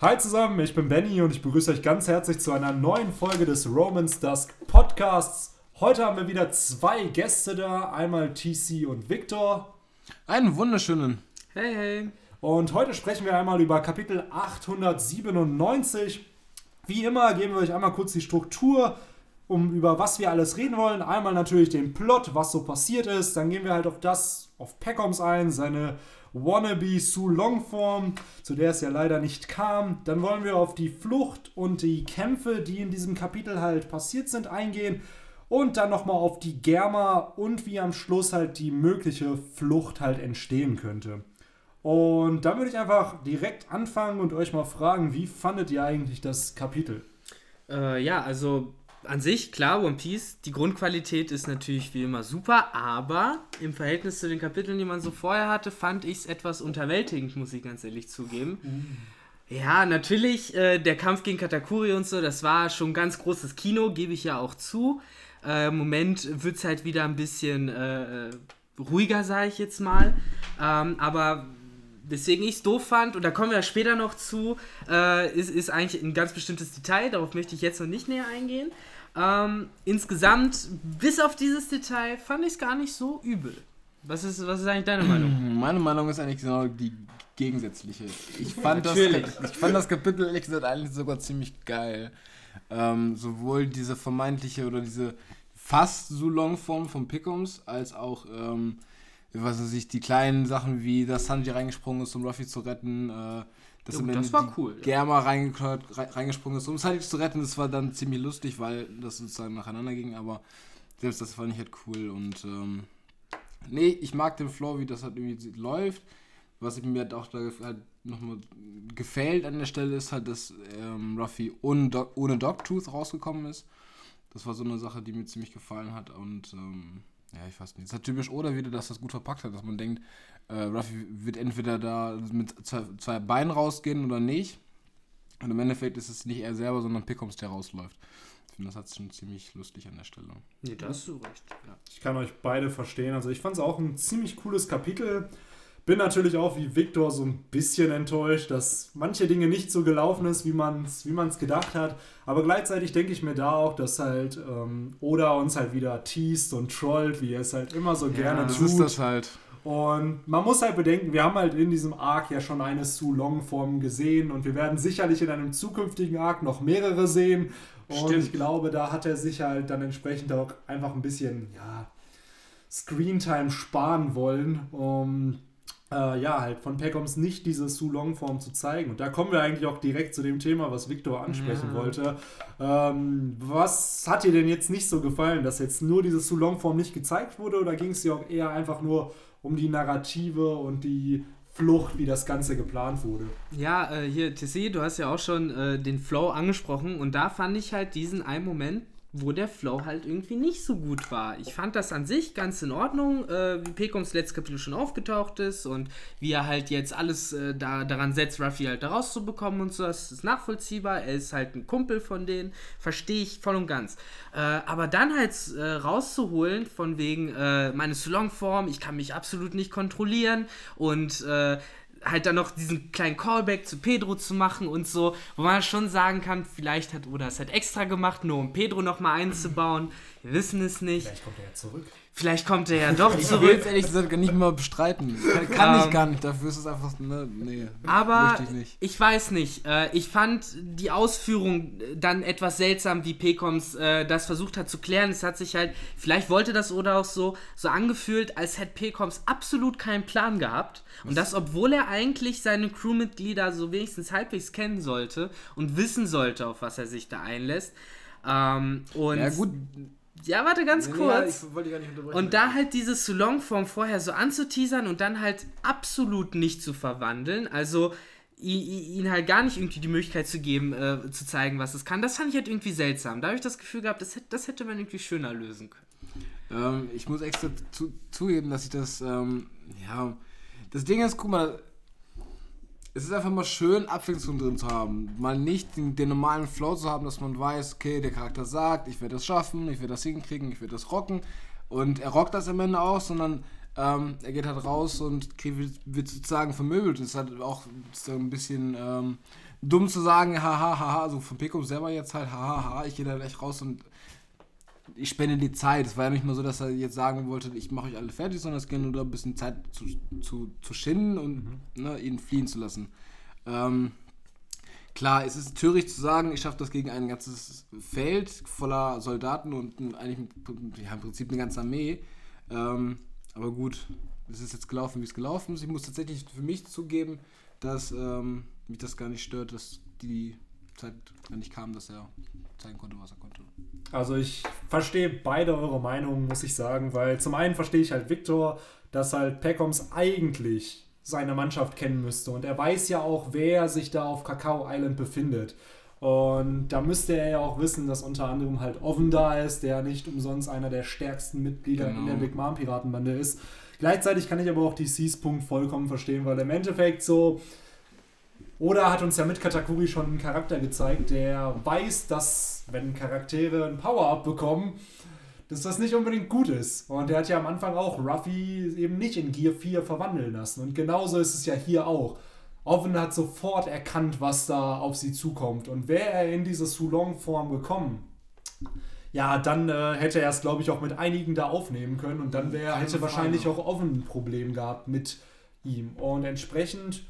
Hi zusammen, ich bin Benny und ich begrüße euch ganz herzlich zu einer neuen Folge des Romans Dusk Podcasts. Heute haben wir wieder zwei Gäste da, einmal TC und Victor. Einen wunderschönen. Hey, hey. Und heute sprechen wir einmal über Kapitel 897. Wie immer geben wir euch einmal kurz die Struktur, um über was wir alles reden wollen. Einmal natürlich den Plot, was so passiert ist. Dann gehen wir halt auf das, auf Peckoms ein, seine Wannabe Sue Longform, zu der es ja leider nicht kam. Dann wollen wir auf die Flucht und die Kämpfe, die in diesem Kapitel halt passiert sind, eingehen. Und dann nochmal auf die Germa und wie am Schluss halt die mögliche Flucht halt entstehen könnte. Und dann würde ich einfach direkt anfangen und euch mal fragen, wie fandet ihr eigentlich das Kapitel? Äh, ja, also an sich, klar, One Piece, die Grundqualität ist natürlich wie immer super, aber im Verhältnis zu den Kapiteln, die man so vorher hatte, fand ich es etwas unterwältigend, muss ich ganz ehrlich zugeben. Mhm. Ja, natürlich, äh, der Kampf gegen Katakuri und so, das war schon ganz großes Kino, gebe ich ja auch zu. Äh, Im Moment wird es halt wieder ein bisschen äh, ruhiger, sage ich jetzt mal. Ähm, aber weswegen ich es doof fand, und da kommen wir später noch zu, äh, ist, ist eigentlich ein ganz bestimmtes Detail, darauf möchte ich jetzt noch nicht näher eingehen. Ähm, insgesamt, bis auf dieses Detail, fand ich es gar nicht so übel. Was ist, was ist eigentlich deine Meinung? Meine Meinung ist eigentlich genau die gegensätzliche. Ich fand, das, ich fand das Kapitel ehrlich gesagt eigentlich sogar ziemlich geil. Ähm, sowohl diese vermeintliche oder diese fast so Longform von Pickums, als auch, ähm, was weiß ich, die kleinen Sachen wie, dass Sanji reingesprungen ist, um Ruffy zu retten, äh, dass oh, das war cool. Germa reingesprungen ist, um Sanji zu retten. Das war dann ziemlich lustig, weil das sozusagen nacheinander ging, aber selbst das fand ich halt cool und ähm, nee, ich mag den Flow, wie das halt irgendwie läuft. Was mir halt auch da halt nochmal gefällt an der Stelle ist halt, dass ähm, Ruffy ohne, Do ohne Dogtooth rausgekommen ist. Das war so eine Sache, die mir ziemlich gefallen hat und ähm, ja, ich weiß nicht. Es ist typisch oder wieder, dass das gut verpackt hat, dass man denkt, äh, Ruffy wird entweder da mit zwei, zwei Beinen rausgehen oder nicht. Und im Endeffekt ist es nicht er selber, sondern Pickums, der rausläuft. Ich finde, das hat es schon ziemlich lustig an der Stelle. Nee, da hast du recht. Ja. Ich kann euch beide verstehen. Also ich fand es auch ein ziemlich cooles Kapitel. Bin natürlich auch wie Victor so ein bisschen enttäuscht, dass manche Dinge nicht so gelaufen ist, wie man es wie man's gedacht hat. Aber gleichzeitig denke ich mir da auch, dass halt ähm, Oda uns halt wieder teast und trollt, wie er es halt immer so ja, gerne das tut. ist das halt. Und man muss halt bedenken, wir haben halt in diesem Arc ja schon eine Su Long Form gesehen und wir werden sicherlich in einem zukünftigen Arc noch mehrere sehen. Und Stimmt. ich glaube, da hat er sich halt dann entsprechend auch einfach ein bisschen, ja, Screentime sparen wollen, um äh, ja, halt von Peckoms nicht diese Su Long Form zu zeigen. Und da kommen wir eigentlich auch direkt zu dem Thema, was Victor ansprechen ja. wollte. Ähm, was hat dir denn jetzt nicht so gefallen, dass jetzt nur diese Su Long Form nicht gezeigt wurde oder ging es dir auch eher einfach nur um die Narrative und die Flucht, wie das Ganze geplant wurde. Ja, äh, hier, TC, du hast ja auch schon äh, den Flow angesprochen und da fand ich halt diesen einen Moment wo der Flow halt irgendwie nicht so gut war. Ich fand das an sich ganz in Ordnung, äh, wie Pekoms letztes Kapitel schon aufgetaucht ist und wie er halt jetzt alles äh, da, daran setzt, Ruffy halt da rauszubekommen und so. Das ist nachvollziehbar. Er ist halt ein Kumpel von denen, verstehe ich voll und ganz. Äh, aber dann halt äh, rauszuholen, von wegen äh, meine Salonform, ich kann mich absolut nicht kontrollieren und äh, halt dann noch diesen kleinen Callback zu Pedro zu machen und so, wo man schon sagen kann, vielleicht hat Oda es halt extra gemacht, nur um Pedro nochmal einzubauen. Wir wissen es nicht. Vielleicht kommt er ja zurück. Vielleicht kommt er ja doch zurück. Ich will es ehrlich gesagt nicht mal bestreiten. Kann, kann ich ähm, gar nicht. Dafür ist es einfach. Ne, nee. Aber ich, ich, weiß nicht. Äh, ich fand die Ausführung dann etwas seltsam, wie Pekoms äh, das versucht hat zu klären. Es hat sich halt. Vielleicht wollte das oder auch so, so angefühlt, als hätte Pekoms absolut keinen Plan gehabt. Und das, obwohl er eigentlich seine Crewmitglieder so wenigstens halbwegs kennen sollte und wissen sollte, auf was er sich da einlässt. Ähm, und ja, gut ja, warte ganz kurz. Ja, und da halt diese Longform vorher so anzuteasern und dann halt absolut nicht zu verwandeln, also ihn halt gar nicht irgendwie die Möglichkeit zu geben, äh, zu zeigen, was es kann, das fand ich halt irgendwie seltsam. Da habe ich das Gefühl gehabt, das, das hätte man irgendwie schöner lösen können. Ähm, ich muss extra zu, zugeben, dass ich das, ähm, ja, das Ding ist, guck mal, es ist einfach mal schön, Abwechslung drin zu haben. Mal nicht den, den, normalen Flow zu haben, dass man weiß, okay, der Charakter sagt, ich werde das schaffen, ich werde das hinkriegen, ich werde das rocken. Und er rockt das am Ende auch, sondern Ähm, er geht halt raus und kriegt, wird sozusagen vermöbelt. Das ist halt auch so ein bisschen ähm, dumm zu sagen, haha, haha, also von Pecos selber jetzt halt, haha, haha, ich gehe da gleich raus und ich spende die Zeit. Es war ja nicht mal so, dass er jetzt sagen wollte, ich mache euch alle fertig, sondern es ging nur da ein bisschen Zeit zu, zu, zu schinden und mhm. ne, ihn fliehen zu lassen. Ähm, klar, es ist töricht zu sagen, ich schaffe das gegen ein ganzes Feld voller Soldaten und eigentlich ja, im Prinzip eine ganze Armee. Ähm, aber gut, es ist jetzt gelaufen, wie es gelaufen ist. Ich muss tatsächlich für mich zugeben, dass ähm, mich das gar nicht stört, dass die Zeit nicht kam, dass er konnte, was er konnte. Also ich verstehe beide eure Meinungen, muss ich sagen, weil zum einen verstehe ich halt Victor, dass halt Peckoms eigentlich seine Mannschaft kennen müsste und er weiß ja auch, wer sich da auf Kakao Island befindet. Und da müsste er ja auch wissen, dass unter anderem halt Oven da ist, der nicht umsonst einer der stärksten Mitglieder genau. in der Big Mom Piratenbande ist. Gleichzeitig kann ich aber auch DCs Punkt vollkommen verstehen, weil im Endeffekt so, oder hat uns ja mit Katakuri schon einen Charakter gezeigt, der weiß, dass wenn Charaktere ein Power-Up bekommen, dass das nicht unbedingt gut ist. Und der hat ja am Anfang auch Ruffy eben nicht in Gear 4 verwandeln lassen. Und genauso ist es ja hier auch. Oven hat sofort erkannt, was da auf sie zukommt. Und wäre er in diese Sulong-Form gekommen, ja, dann äh, hätte er es, glaube ich, auch mit einigen da aufnehmen können. Und dann wär, hätte wahrscheinlich auch Oven ein Problem gehabt mit ihm. Und entsprechend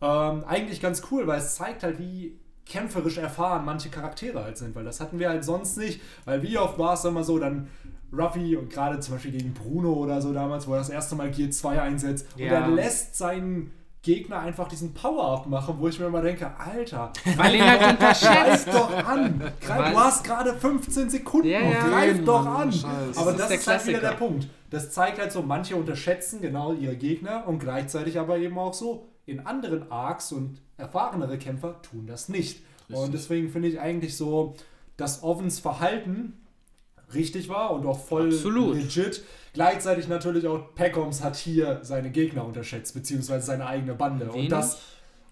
ähm, eigentlich ganz cool, weil es zeigt halt, wie kämpferisch erfahren manche Charaktere halt sind, weil das hatten wir halt sonst nicht, weil wie oft war es immer so, dann Ruffy und gerade zum Beispiel gegen Bruno oder so damals, wo er das erste Mal Gear 2 einsetzt ja. und er lässt seinen Gegner einfach diesen Power-Up machen, wo ich mir immer denke, Alter, weil ihn halt unterschätzt. doch an. Greif, du hast gerade 15 Sekunden ja, ja. greif doch an. Scheiß. Aber das, das ist, ist halt wieder der Punkt. Das zeigt halt so, manche unterschätzen genau ihre Gegner und gleichzeitig aber eben auch so, in anderen Arcs und erfahrenere Kämpfer tun das nicht. Richtig. Und deswegen finde ich eigentlich so, dass Ovens Verhalten richtig war und auch voll Absolut. legit. Gleichzeitig natürlich auch Peckoms hat hier seine Gegner unterschätzt, beziehungsweise seine eigene Bande. Wenig. Und das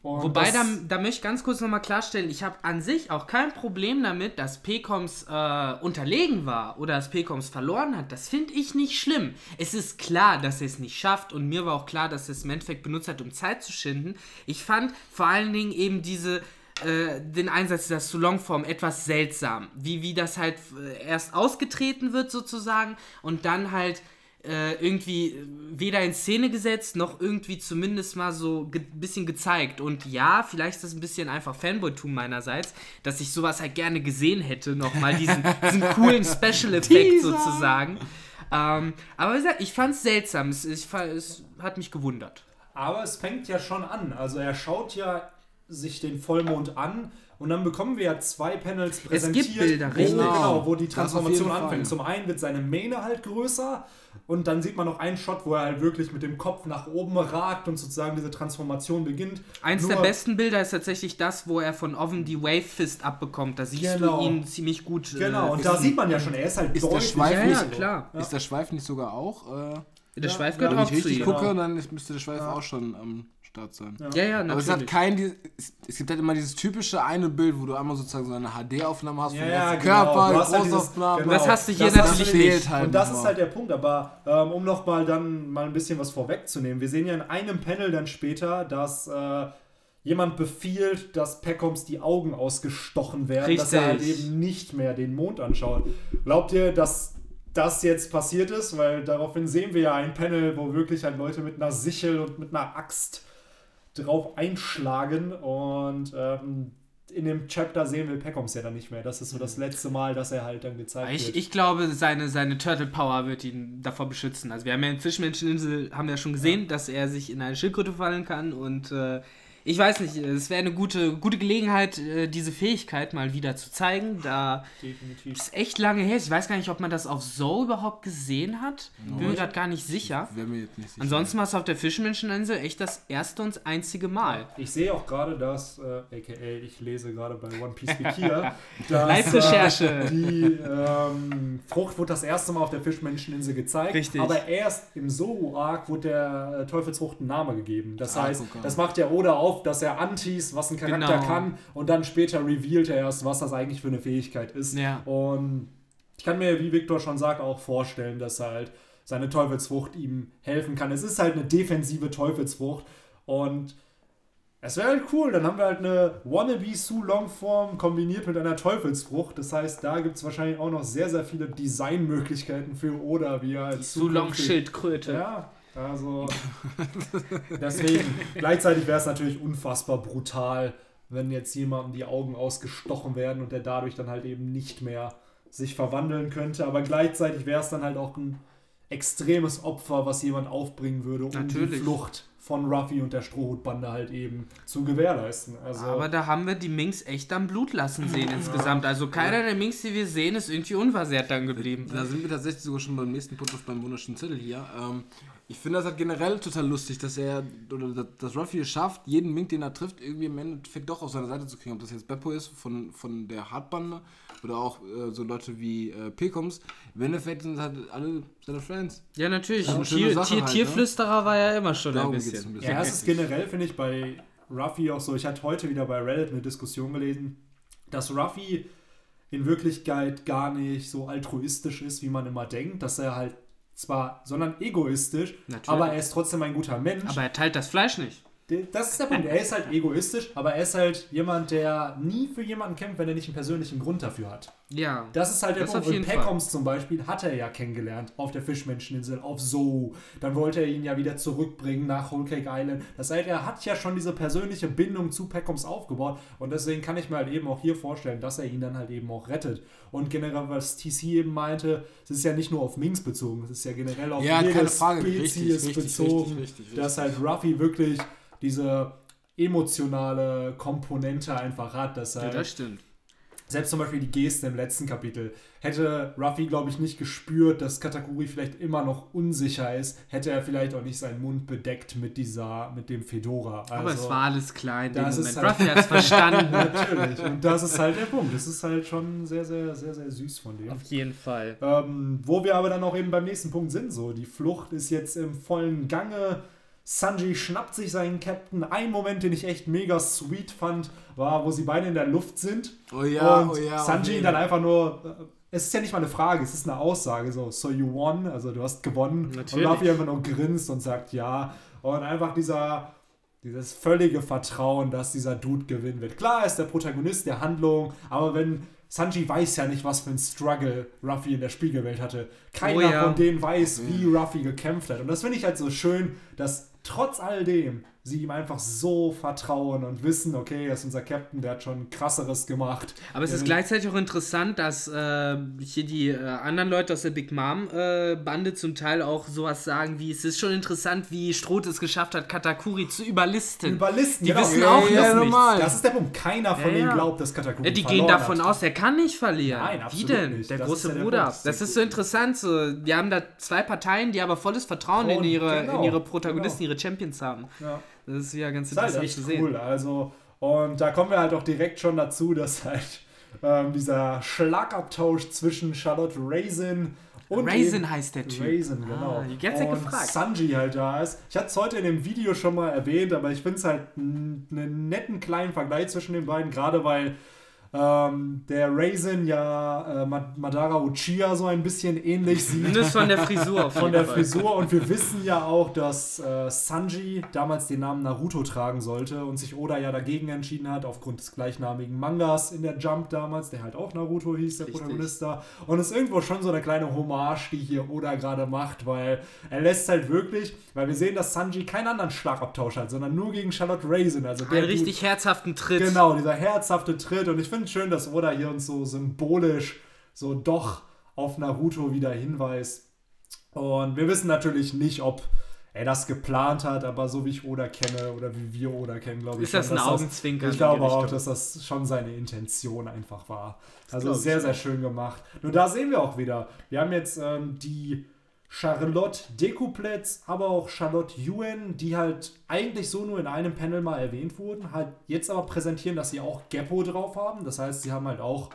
und Wobei, da, da möchte ich ganz kurz nochmal klarstellen, ich habe an sich auch kein Problem damit, dass PCOMs äh, unterlegen war oder dass PCOMs verloren hat. Das finde ich nicht schlimm. Es ist klar, dass er es nicht schafft und mir war auch klar, dass er es im Endeffekt benutzt hat, um Zeit zu schinden. Ich fand vor allen Dingen eben diese äh, den Einsatz dieser Sulong-Form etwas seltsam. Wie, wie das halt äh, erst ausgetreten wird sozusagen und dann halt äh, irgendwie weder in Szene gesetzt, noch irgendwie zumindest mal so ein ge bisschen gezeigt. Und ja, vielleicht ist das ein bisschen einfach Fanboy-Tum meinerseits, dass ich sowas halt gerne gesehen hätte, nochmal diesen, diesen coolen Special-Effekt sozusagen. Ähm, aber wie gesagt, ich fand es seltsam, es, es hat mich gewundert. Aber es fängt ja schon an. Also er schaut ja sich den Vollmond an und dann bekommen wir ja zwei Panels präsentiert, es gibt Bilder, wo, genau, wo die Transformation anfängt. Zum einen wird seine Mähne halt größer und dann sieht man noch einen Shot, wo er halt wirklich mit dem Kopf nach oben ragt und sozusagen diese Transformation beginnt. Eins Nur der besten Bilder ist tatsächlich das, wo er von Oven die Wave Fist abbekommt. Da siehst genau. du ihn ziemlich gut. Äh, genau, und da sieht man ja schon, er ist halt ist deutlich. Der Schweif ja, ja, klar. Ist der Schweif nicht sogar auch? Äh, der Schweif gehört auch zu ihm. Wenn ich richtig gucke, dann müsste der Schweif auch schon ähm, Start sein. Ja, ja, ja natürlich. Aber es hat kein, es gibt halt immer dieses typische eine Bild, wo du einmal sozusagen so eine HD-Aufnahme hast ja, ja, genau. Körper, du hast halt dieses, genau. Das hast du hier das natürlich nicht. Halt und das ist halt der Punkt, aber ähm, um nochmal dann mal ein bisschen was vorwegzunehmen, wir sehen ja in einem Panel dann später, dass äh, jemand befiehlt, dass Peckoms die Augen ausgestochen werden, Richtig. dass er halt eben nicht mehr den Mond anschaut. Glaubt ihr, dass das jetzt passiert ist? Weil daraufhin sehen wir ja ein Panel, wo wirklich halt Leute mit einer Sichel und mit einer Axt drauf einschlagen und ähm, in dem Chapter sehen wir Peckoms ja dann nicht mehr. Das ist so das letzte Mal, dass er halt dann gezeigt ich, wird. Ich glaube, seine, seine Turtle Power wird ihn davor beschützen. Also wir haben ja in Fischmenscheninsel haben ja schon gesehen, ja. dass er sich in eine Schildkröte fallen kann und äh, ich weiß nicht, es wäre eine gute, gute Gelegenheit, äh, diese Fähigkeit mal wieder zu zeigen. Da Definitiv. ist echt lange her. Ich weiß gar nicht, ob man das auf So überhaupt gesehen hat. No. Bin mir gerade gar nicht sicher. Nicht sicher. Ansonsten war es auf der Fischmenscheninsel echt das erste und einzige Mal. Ich sehe auch gerade, dass, äh, aka ich lese gerade bei One Piece Wikia, dass Live-Recherche. Äh, die ähm, Frucht wurde das erste Mal auf der Fischmenscheninsel gezeigt. Richtig. Aber erst im Zoro-Arc wurde der äh, Teufelsfrucht ein Name gegeben. Das ah, heißt, okay. das macht ja Oda auf auf, dass er antis, was ein Charakter genau. kann, und dann später revealt er erst, was das eigentlich für eine Fähigkeit ist. Ja. Und ich kann mir, wie Victor schon sagt, auch vorstellen, dass halt seine Teufelsfrucht ihm helfen kann. Es ist halt eine defensive Teufelsfrucht und es wäre halt cool, dann haben wir halt eine Wannabe Su Longform kombiniert mit einer Teufelsfrucht. Das heißt, da gibt es wahrscheinlich auch noch sehr, sehr viele Designmöglichkeiten für Oda, wie er als Su Long Schildkröte. Ja, also deswegen, gleichzeitig wäre es natürlich unfassbar brutal, wenn jetzt jemandem die Augen ausgestochen werden und der dadurch dann halt eben nicht mehr sich verwandeln könnte. Aber gleichzeitig wäre es dann halt auch ein extremes Opfer, was jemand aufbringen würde, um die Natürlich. Flucht von Ruffy und der Strohhutbande halt eben zu gewährleisten. Also, Aber da haben wir die Minks echt am Blut lassen sehen insgesamt. Also keiner der Minks, die wir sehen, ist irgendwie unversehrt dann geblieben. Da sind wir tatsächlich sogar schon beim nächsten Punkt auf beim wunderschönen Zettel hier. Ähm, ich finde das halt generell total lustig, dass er, oder dass- Ruffy es schafft, jeden Mink, den er trifft, irgendwie im Endeffekt doch auf seine Seite zu kriegen. Ob das jetzt Beppo ist von, von der Hartbande oder auch äh, so Leute wie äh, Pekoms. Im Endeffekt sind halt alle seine Friends. Ja, natürlich. Tier, Sache Tier, halt, ne? Tierflüsterer war ja immer schon Darum ein geht's bisschen. ein bisschen. Ja, es ist generell, finde ich, bei Ruffy auch so. Ich hatte heute wieder bei Reddit eine Diskussion gelesen, dass Ruffy in Wirklichkeit gar nicht so altruistisch ist, wie man immer denkt. Dass er halt zwar, sondern egoistisch, Natürlich. aber er ist trotzdem ein guter Mensch. Aber er teilt das Fleisch nicht. Das ist der Punkt. Er ist halt egoistisch, aber er ist halt jemand, der nie für jemanden kämpft, wenn er nicht einen persönlichen Grund dafür hat. Ja. Das ist halt der Punkt. Und Peckoms zum Beispiel hat er ja kennengelernt auf der Fischmenscheninsel, auf Zoo. Dann wollte er ihn ja wieder zurückbringen nach Whole Cake Island. Das heißt, er hat ja schon diese persönliche Bindung zu Peckoms aufgebaut. Und deswegen kann ich mir halt eben auch hier vorstellen, dass er ihn dann halt eben auch rettet. Und generell, was TC eben meinte, es ist ja nicht nur auf Minx bezogen, es ist ja generell auf Ja, jede keine Frage. Spezies Richtig, richtig, bezogen, richtig, richtig, dass halt Ruffy wirklich diese emotionale Komponente einfach hat, dass er Ja, das stimmt. selbst zum Beispiel die Geste im letzten Kapitel. Hätte Ruffy, glaube ich, nicht gespürt, dass Katakuri vielleicht immer noch unsicher ist, hätte er vielleicht auch nicht seinen Mund bedeckt mit dieser, mit dem Fedora. Also, Aber es war alles klar in dem das Moment. ist halt- Ruffy hat es verstanden. Natürlich. Und das ist halt der Punkt. Das ist halt schon sehr, sehr, sehr, sehr süß von dem. Auf jeden Fall. Ähm, wo wir aber dann auch eben beim nächsten Punkt sind, so, die Flucht ist jetzt im vollen Gange. Sanji schnappt sich seinen Captain. Ein Moment, den ich echt mega sweet fand, war, wo sie beide in der Luft sind. Oh ja, und oh ja. Sanji jeden. dann einfach nur. äh, Es ist ja nicht mal eine Frage, es ist eine Aussage. So, so you won, also du hast gewonnen. Natürlich. Und Ruffy einfach nur grinst und sagt ja. Und einfach dieser. Dieses völlige Vertrauen, dass dieser Dude gewinnen wird. Klar, er ist der Protagonist der Handlung, aber wenn Sanji weiß ja nicht, was für ein Struggle Ruffy in der Spiegelwelt hatte. Keiner Oh ja. von denen weiß, wie Ruffy gekämpft hat. Und das finde ich halt so schön, dass trotz all dem sie ihm einfach so vertrauen und wissen, okay, das ist unser Captain, der hat schon krasseres gemacht. Aber es ist Ja. gleichzeitig auch interessant, dass äh, hier die äh, anderen Leute aus der Big Mom äh, Bande zum Teil auch sowas sagen wie, es ist schon interessant, wie Stroth es geschafft hat, Katakuri zu überlisten. Überlisten, Die wissen Ja, auch ja, noch ja, normal. Das ist der Punkt. Keiner von Ja, denen ja. glaubt, dass Katakuri Ja, die gehen davon hat. aus, er kann nicht verlieren. Nein, Wie absolut denn? nicht. Der Das große ja der Bruder. Punkt. Das ist so interessant. So. Wir haben da zwei Parteien, die aber volles Vertrauen in ihre, genau, in ihre Protagonisten, ihre Champions haben. Ja. Das ist ja ganz Das halt interessant echt zu sehen. cool. Also, und da kommen wir halt auch direkt schon dazu, dass halt ähm, dieser Schlagabtausch zwischen Charlotte Raisin und Raisin heißt der Typ. Raisin, genau. Ah, die ganze Zeit und gefragt. Sanji halt da ist. Ich hatte es heute in dem Video schon mal erwähnt, aber ich finde es halt einen netten kleinen Vergleich zwischen den beiden, gerade weil ähm, der Raisin ja äh, Ma- Madara Uchiha so ein bisschen ähnlich sieht. Zumindest von der Frisur Von der Fall. Frisur und wir wissen ja auch, dass äh, Sanji damals den Namen Naruto tragen sollte und sich Oda ja dagegen entschieden hat, aufgrund des gleichnamigen Mangas in der Jump damals, der halt auch Naruto hieß, der Richtig. Protagonist da. Und es ist irgendwo schon so eine kleine Hommage, die hier Oda gerade macht, weil er lässt halt wirklich, weil wir sehen, dass Sanji keinen anderen Schlagabtausch hat, sondern nur gegen Charlotte Raisin. Also der Einen richtig herzhaften Tritt. Genau, dieser herzhafte Tritt. Und ich finde es schön, dass Oda hier uns so symbolisch so doch auf Naruto wieder hinweist. Und wir wissen natürlich nicht, ob er das geplant hat, aber so wie ich Oda kenne oder wie wir Oda kennen, glaube ich. Ist das schon, ein dass Augenzwinkern Ich glaube auch, dass das schon seine Intention einfach war. Also glaube ich sehr, sehr schön gemacht. Nur da sehen wir auch wieder. Wir haben jetzt ähm, die Charlotte Dekupletz, aber auch Charlotte Yuen, die halt eigentlich so nur in einem Panel mal erwähnt wurden, halt jetzt aber präsentieren, dass sie auch Geppo drauf haben. Das heißt, sie haben halt auch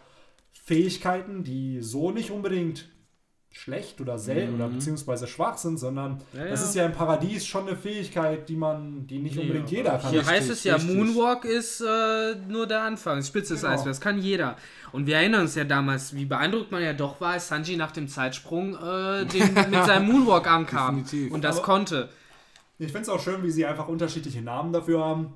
Fähigkeiten, die so nicht unbedingt schlecht oder selten oder Mhm. beziehungsweise schwach sind, sondern Ja, das ja. ist ja im Paradies schon eine Fähigkeit, die man, die nicht Ja, unbedingt jeder kann. Hier Richtig, heißt es ja, richtig. Moonwalk ist äh, nur der Anfang, Spitze des Genau. Eisbergs, kann jeder. Und wir erinnern uns ja damals, wie beeindruckt man ja doch war, als Sanji nach dem Zeitsprung äh, den, mit seinem Moonwalk ankam Definitiv. und das Aber- konnte. Ich finde es auch schön, wie sie einfach unterschiedliche Namen dafür haben.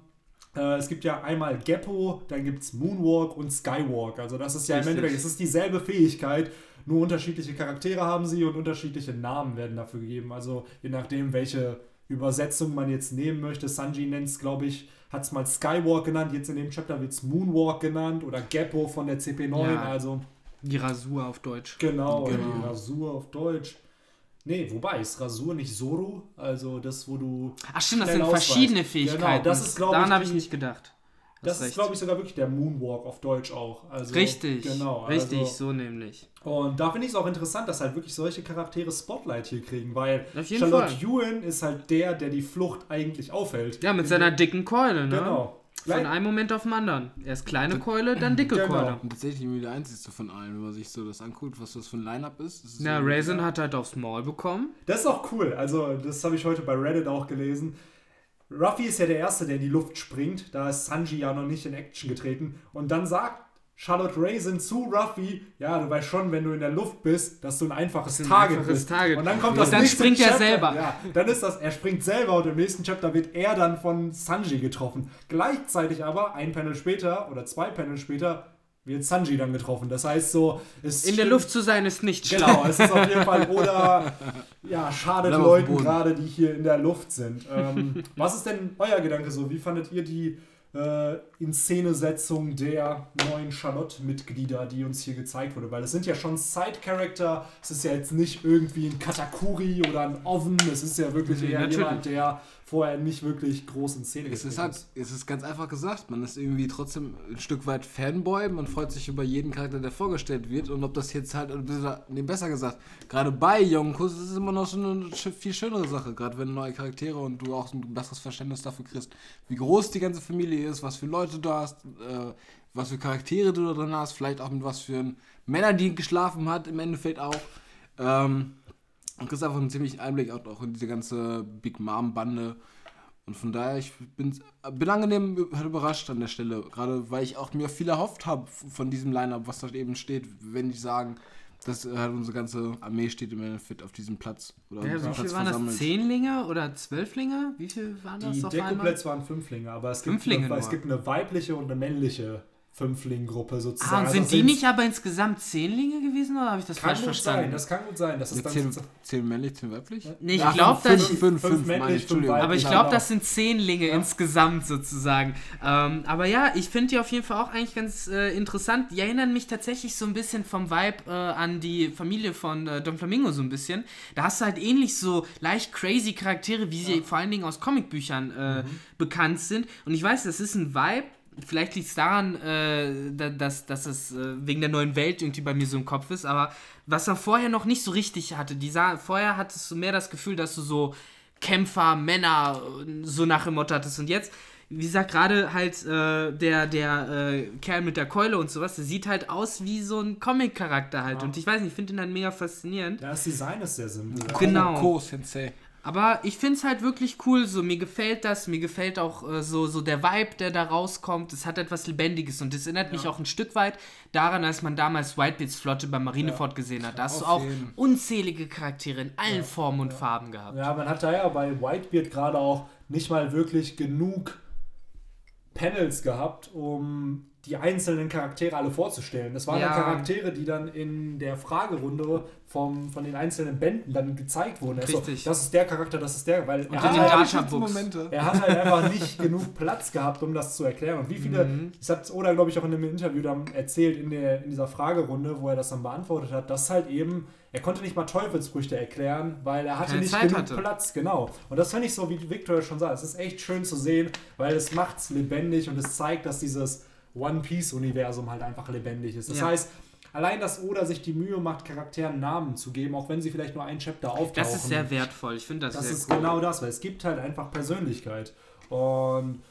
Äh, es gibt ja einmal Geppo, dann gibt es Moonwalk und Skywalk. Also das ist ja im Richtig. Endeffekt, es ist dieselbe Fähigkeit, nur unterschiedliche Charaktere haben sie und unterschiedliche Namen werden dafür gegeben. Also je nachdem, welche Übersetzung man jetzt nehmen möchte. Sanji nennt es, glaube ich, hat es mal Skywalk genannt, jetzt in dem Chapter wird es Moonwalk genannt oder Geppo von der CP9. Ja. Also Die Rasur auf Deutsch. genau, Genau. die Rasur auf Deutsch. Nee, wobei ist Rasur nicht Zoru? Also das, wo du Ach stimmt, das sind ausweicht. verschiedene Fähigkeiten. Genau, das ist, glaub ich, Daran habe ich nicht gedacht. Das Hast ist, glaube ich, sogar wirklich der Moonwalk auf Deutsch auch. Also, Richtig, Genau. richtig, Also, so nämlich. und da finde ich es auch interessant, dass halt wirklich solche Charaktere Spotlight hier kriegen, weil Charlotte Fall. Ewan ist halt der, der die Flucht eigentlich aufhält. Ja, mit seiner dicken Keule, ne? Genau. Von einem Moment auf den anderen. Erst kleine Keule, dann dicke Genau. Keule. Und tatsächlich irgendwie der einzigste von allen, wenn man sich so das anguckt, was das für ein Line-Up ist. Ist Na, so- Raisin hat halt aufs Maul bekommen. Das ist auch cool. Also, das habe ich heute bei Reddit auch gelesen. Ruffy ist ja der Erste, der in die Luft springt. Da ist Sanji ja noch nicht in Action getreten. Und dann sagt Charlotte Raisin zu Ruffy, ja, du weißt schon, wenn du in der Luft bist, dass du ein einfaches ein Target einfaches bist. Target. Und dann kommt Und das dann nächste springt er Chapter, selber. Ja, dann ist das, er springt selber und im nächsten Chapter wird er dann von Sanji getroffen. Gleichzeitig aber, ein Panel später oder zwei Panel später, wird Sanji dann getroffen. Das heißt so, es In der Luft zu sein ist nicht schlau. Genau, es ist auf jeden Fall oder ja, schadet Bleib Leuten gerade, die hier in der Luft sind. Ähm, was ist denn euer Gedanke so? Wie fandet ihr die äh, Inszenesetzung der neuen Charlotte-Mitglieder, die uns hier gezeigt wurde? Weil es sind ja schon Side-Character, es ist ja jetzt nicht irgendwie ein Katakuri oder ein Oven, es ist ja wirklich natürlich. jemand, der vorher nicht wirklich groß in Szene Es ist halt, es ist ganz einfach gesagt, man ist irgendwie trotzdem ein Stück weit Fanboy, man freut sich über jeden Charakter, der vorgestellt wird und ob das jetzt halt, oder nee, besser gesagt, gerade bei Yonkus ist es immer noch so eine viel schönere Sache, gerade wenn neue Charaktere und du auch ein besseres Verständnis dafür kriegst, wie groß die ganze Familie ist, was für Leute du hast, äh, was für Charaktere du da drin hast, vielleicht auch mit was für Männern, die geschlafen hat, im Endeffekt auch. Ähm, und kriegst einfach einen ziemlichen Einblick auch, auch in diese ganze Big Mom-Bande. Und von daher, ich bin, bin angenehm halt überrascht an der Stelle. Gerade weil ich auch mir viel erhofft habe von diesem Line-Up, was dort eben steht, wenn die sagen, dass halt unsere ganze Armee steht im Endeffekt auf diesem Platz. Oder Ja, wie viel waren das? versammelt. Zehnlinge oder Zwölflinge? Wie viel waren das Die? Dekoplätze waren Fünflinge, aber es gibt, Fünflinge eine, es gibt eine weibliche und eine männliche Fünfling-Gruppe sozusagen. Ah, und Also sind es die nicht aber insgesamt Zehnlinge gewesen oder habe ich das Kann falsch gut verstanden? sein, das kann gut sein. Das ist Ja, dann zehn, zehn männlich, zehn weiblich? Nee, ich Ach, glaub, fünf, dass- fünf, fünf fünf, fünf, männlich, meine ich, fünf Entschuldigung. weiblich. Aber ich Ja, glaube, genau. das sind Zehnlinge insgesamt sozusagen. Ähm, aber ja, ich finde die auf jeden Fall auch eigentlich ganz äh, interessant. Die erinnern mich tatsächlich so ein bisschen vom Vibe äh, an die Familie von äh, Don Flamingo so ein bisschen. Da hast du halt ähnlich so leicht crazy Charaktere, wie sie vor allen Dingen aus Comicbüchern äh, bekannt sind. Und ich weiß, das ist ein Vibe. Vielleicht liegt es daran, äh, da- dass, dass es äh, wegen der neuen Welt irgendwie bei mir so im Kopf ist, aber was er vorher noch nicht so richtig hatte, die sah, vorher hattest du mehr das Gefühl, dass du so Kämpfer, Männer, äh, so nach dem Motto hattest. Und jetzt, wie gesagt, gerade halt äh, der, der äh, Kerl mit der Keule und sowas, der sieht halt aus wie so ein Comic-Charakter halt. Ja. Und ich weiß nicht, ich finde ihn dann mega faszinierend. Ja, das Design ist sehr simpel. Genau. Ko Sensei. Aber ich finde es halt wirklich cool, so mir gefällt das, mir gefällt auch äh, so, so der Vibe, der da rauskommt. Es hat etwas Lebendiges und es erinnert mich auch ein Stück weit daran, als man damals Whitebeards Flotte beim Marineford gesehen hat. Da hast du auch jeden. unzählige Charaktere in allen Formen und Farben gehabt. Ja, man hat da ja bei Whitebeard gerade auch nicht mal wirklich genug Panels gehabt, um die einzelnen Charaktere alle vorzustellen. Das waren Ja. ja Charaktere, die dann in der Fragerunde vom, von den einzelnen Bänden dann gezeigt wurden. Also, Richtig. das ist der Charakter, das ist der, weil er in hat, den halt. Momente. er hat halt einfach nicht genug Platz gehabt, um das zu erklären. Und wie viele, Mhm. das hat Oda, glaube ich, auch in einem Interview dann erzählt, in, der, in dieser Fragerunde, wo er das dann beantwortet hat, dass halt eben, er konnte nicht mal Teufelsfrüchte erklären, weil er hatte Keine nicht Zeit genug hatte. Platz, genau. Und das finde ich so, wie Victor schon sagt, es ist echt schön zu sehen, weil es macht es lebendig und es zeigt, dass dieses One-Piece-Universum halt einfach lebendig ist. Das Ja. heißt, allein, dass Oda sich die Mühe macht, Charakteren Namen zu geben, auch wenn sie vielleicht nur ein Chapter auftauchen. Das ist sehr wertvoll. Ich finde das, Das sehr ist cool. genau das, weil es gibt halt einfach Persönlichkeit. Und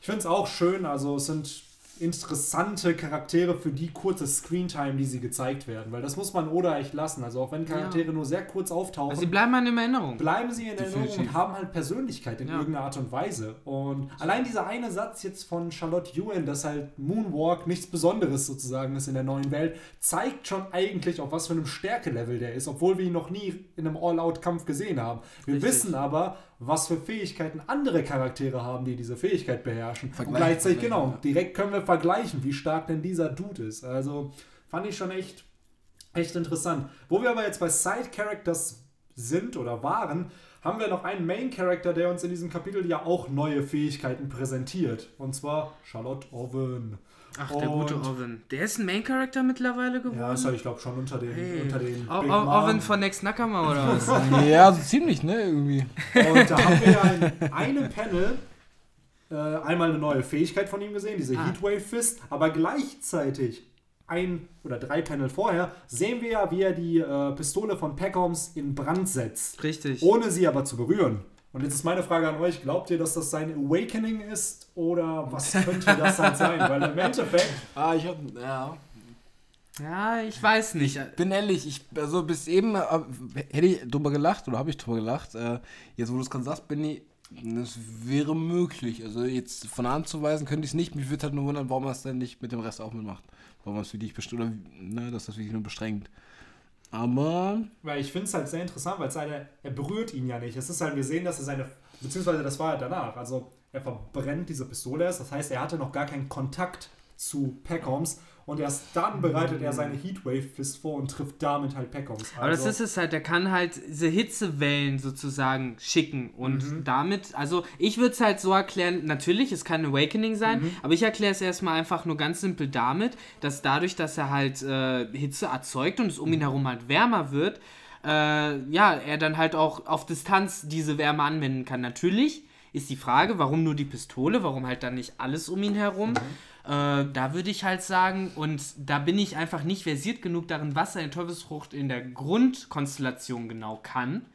ich finde es auch schön, also es sind interessante Charaktere für die kurze Screentime, die sie gezeigt werden. Weil das muss man Oda echt lassen. Also auch wenn Charaktere Ja. nur sehr kurz auftauchen, Also sie bleiben an in Erinnerung. bleiben sie in Erinnerung Definitiv. und haben halt Persönlichkeit in Ja. irgendeiner Art und Weise. Und allein dieser eine Satz jetzt von Charlotte Ewan, dass halt Moonwalk nichts Besonderes sozusagen ist in der neuen Welt, zeigt schon eigentlich, auf was für einem Stärkelevel der ist, obwohl wir ihn noch nie in einem All-Out-Kampf gesehen haben. Wir Richtig. wissen aber, was für Fähigkeiten andere Charaktere haben, die diese Fähigkeit beherrschen. Und gleichzeitig, genau, ja. direkt können wir vergleichen, wie stark denn dieser Dude ist. Also fand ich schon echt echt interessant. Wo wir aber jetzt bei Side Characters sind oder waren, haben wir noch einen Main Character, der uns in diesem Kapitel ja auch neue Fähigkeiten präsentiert. Und zwar Charlotte Owen. Ach, der gute Und- Owen. Der ist ein Main Character mittlerweile geworden. Ja, ist ja, ich glaube, schon unter den, Hey. unter den O Big o Mom. Owen von Next Nakama oder was? Ja, so ziemlich, ne? Irgendwie. Und da haben wir ja in einem Panel äh, einmal eine neue Fähigkeit von ihm gesehen, diese Ah. Heatwave Fist, aber gleichzeitig ein oder drei Panel vorher sehen wir ja, wie er die äh, Pistole von Peckhams in Brand setzt, Richtig. ohne sie aber zu berühren. Und jetzt ist meine Frage an euch, glaubt ihr, dass das sein Awakening ist oder was könnte das halt sein? Weil im Endeffekt, Ah, ich hab. Ja. Ja, ich weiß nicht. Bin ehrlich, ich, also bis eben äh, hätte ich drüber gelacht oder habe ich drüber gelacht. Äh, jetzt, wo du es gerade sagst, bin ich. Das wäre möglich. Also jetzt von anzuweisen könnte ich es nicht. Mich würde halt nur wundern, warum er es dann nicht mit dem Rest auch mitmacht. Warum er es wirklich bestimmt, oder ne, dass das wirklich nur beschränkt. Aber weil ich finde es halt sehr interessant, weil es er berührt ihn ja nicht. Es ist halt, wir sehen, dass er seine, beziehungsweise das war ja danach, also er verbrennt diese Pistole erst, das heißt, er hatte noch gar keinen Kontakt zu Peckhams und erst dann bereitet er seine Heatwave Fist vor und trifft damit halt Peckhams. Aber das ist es halt, der kann halt diese Hitzewellen sozusagen schicken und Mhm. damit, also ich würde es halt so erklären, natürlich, es kann ein Awakening sein, Mhm. aber ich erkläre es erstmal einfach nur ganz simpel damit, dass dadurch, dass er halt äh, Hitze erzeugt und es um ihn herum halt wärmer wird, äh, ja, er dann halt auch auf Distanz diese Wärme anwenden kann. Natürlich ist die Frage, warum nur die Pistole, warum halt dann nicht alles um ihn herum? Äh, da würde ich halt sagen, und da bin ich einfach nicht versiert genug darin, was eine Teufelsfrucht in der Grundkonstellation genau kann.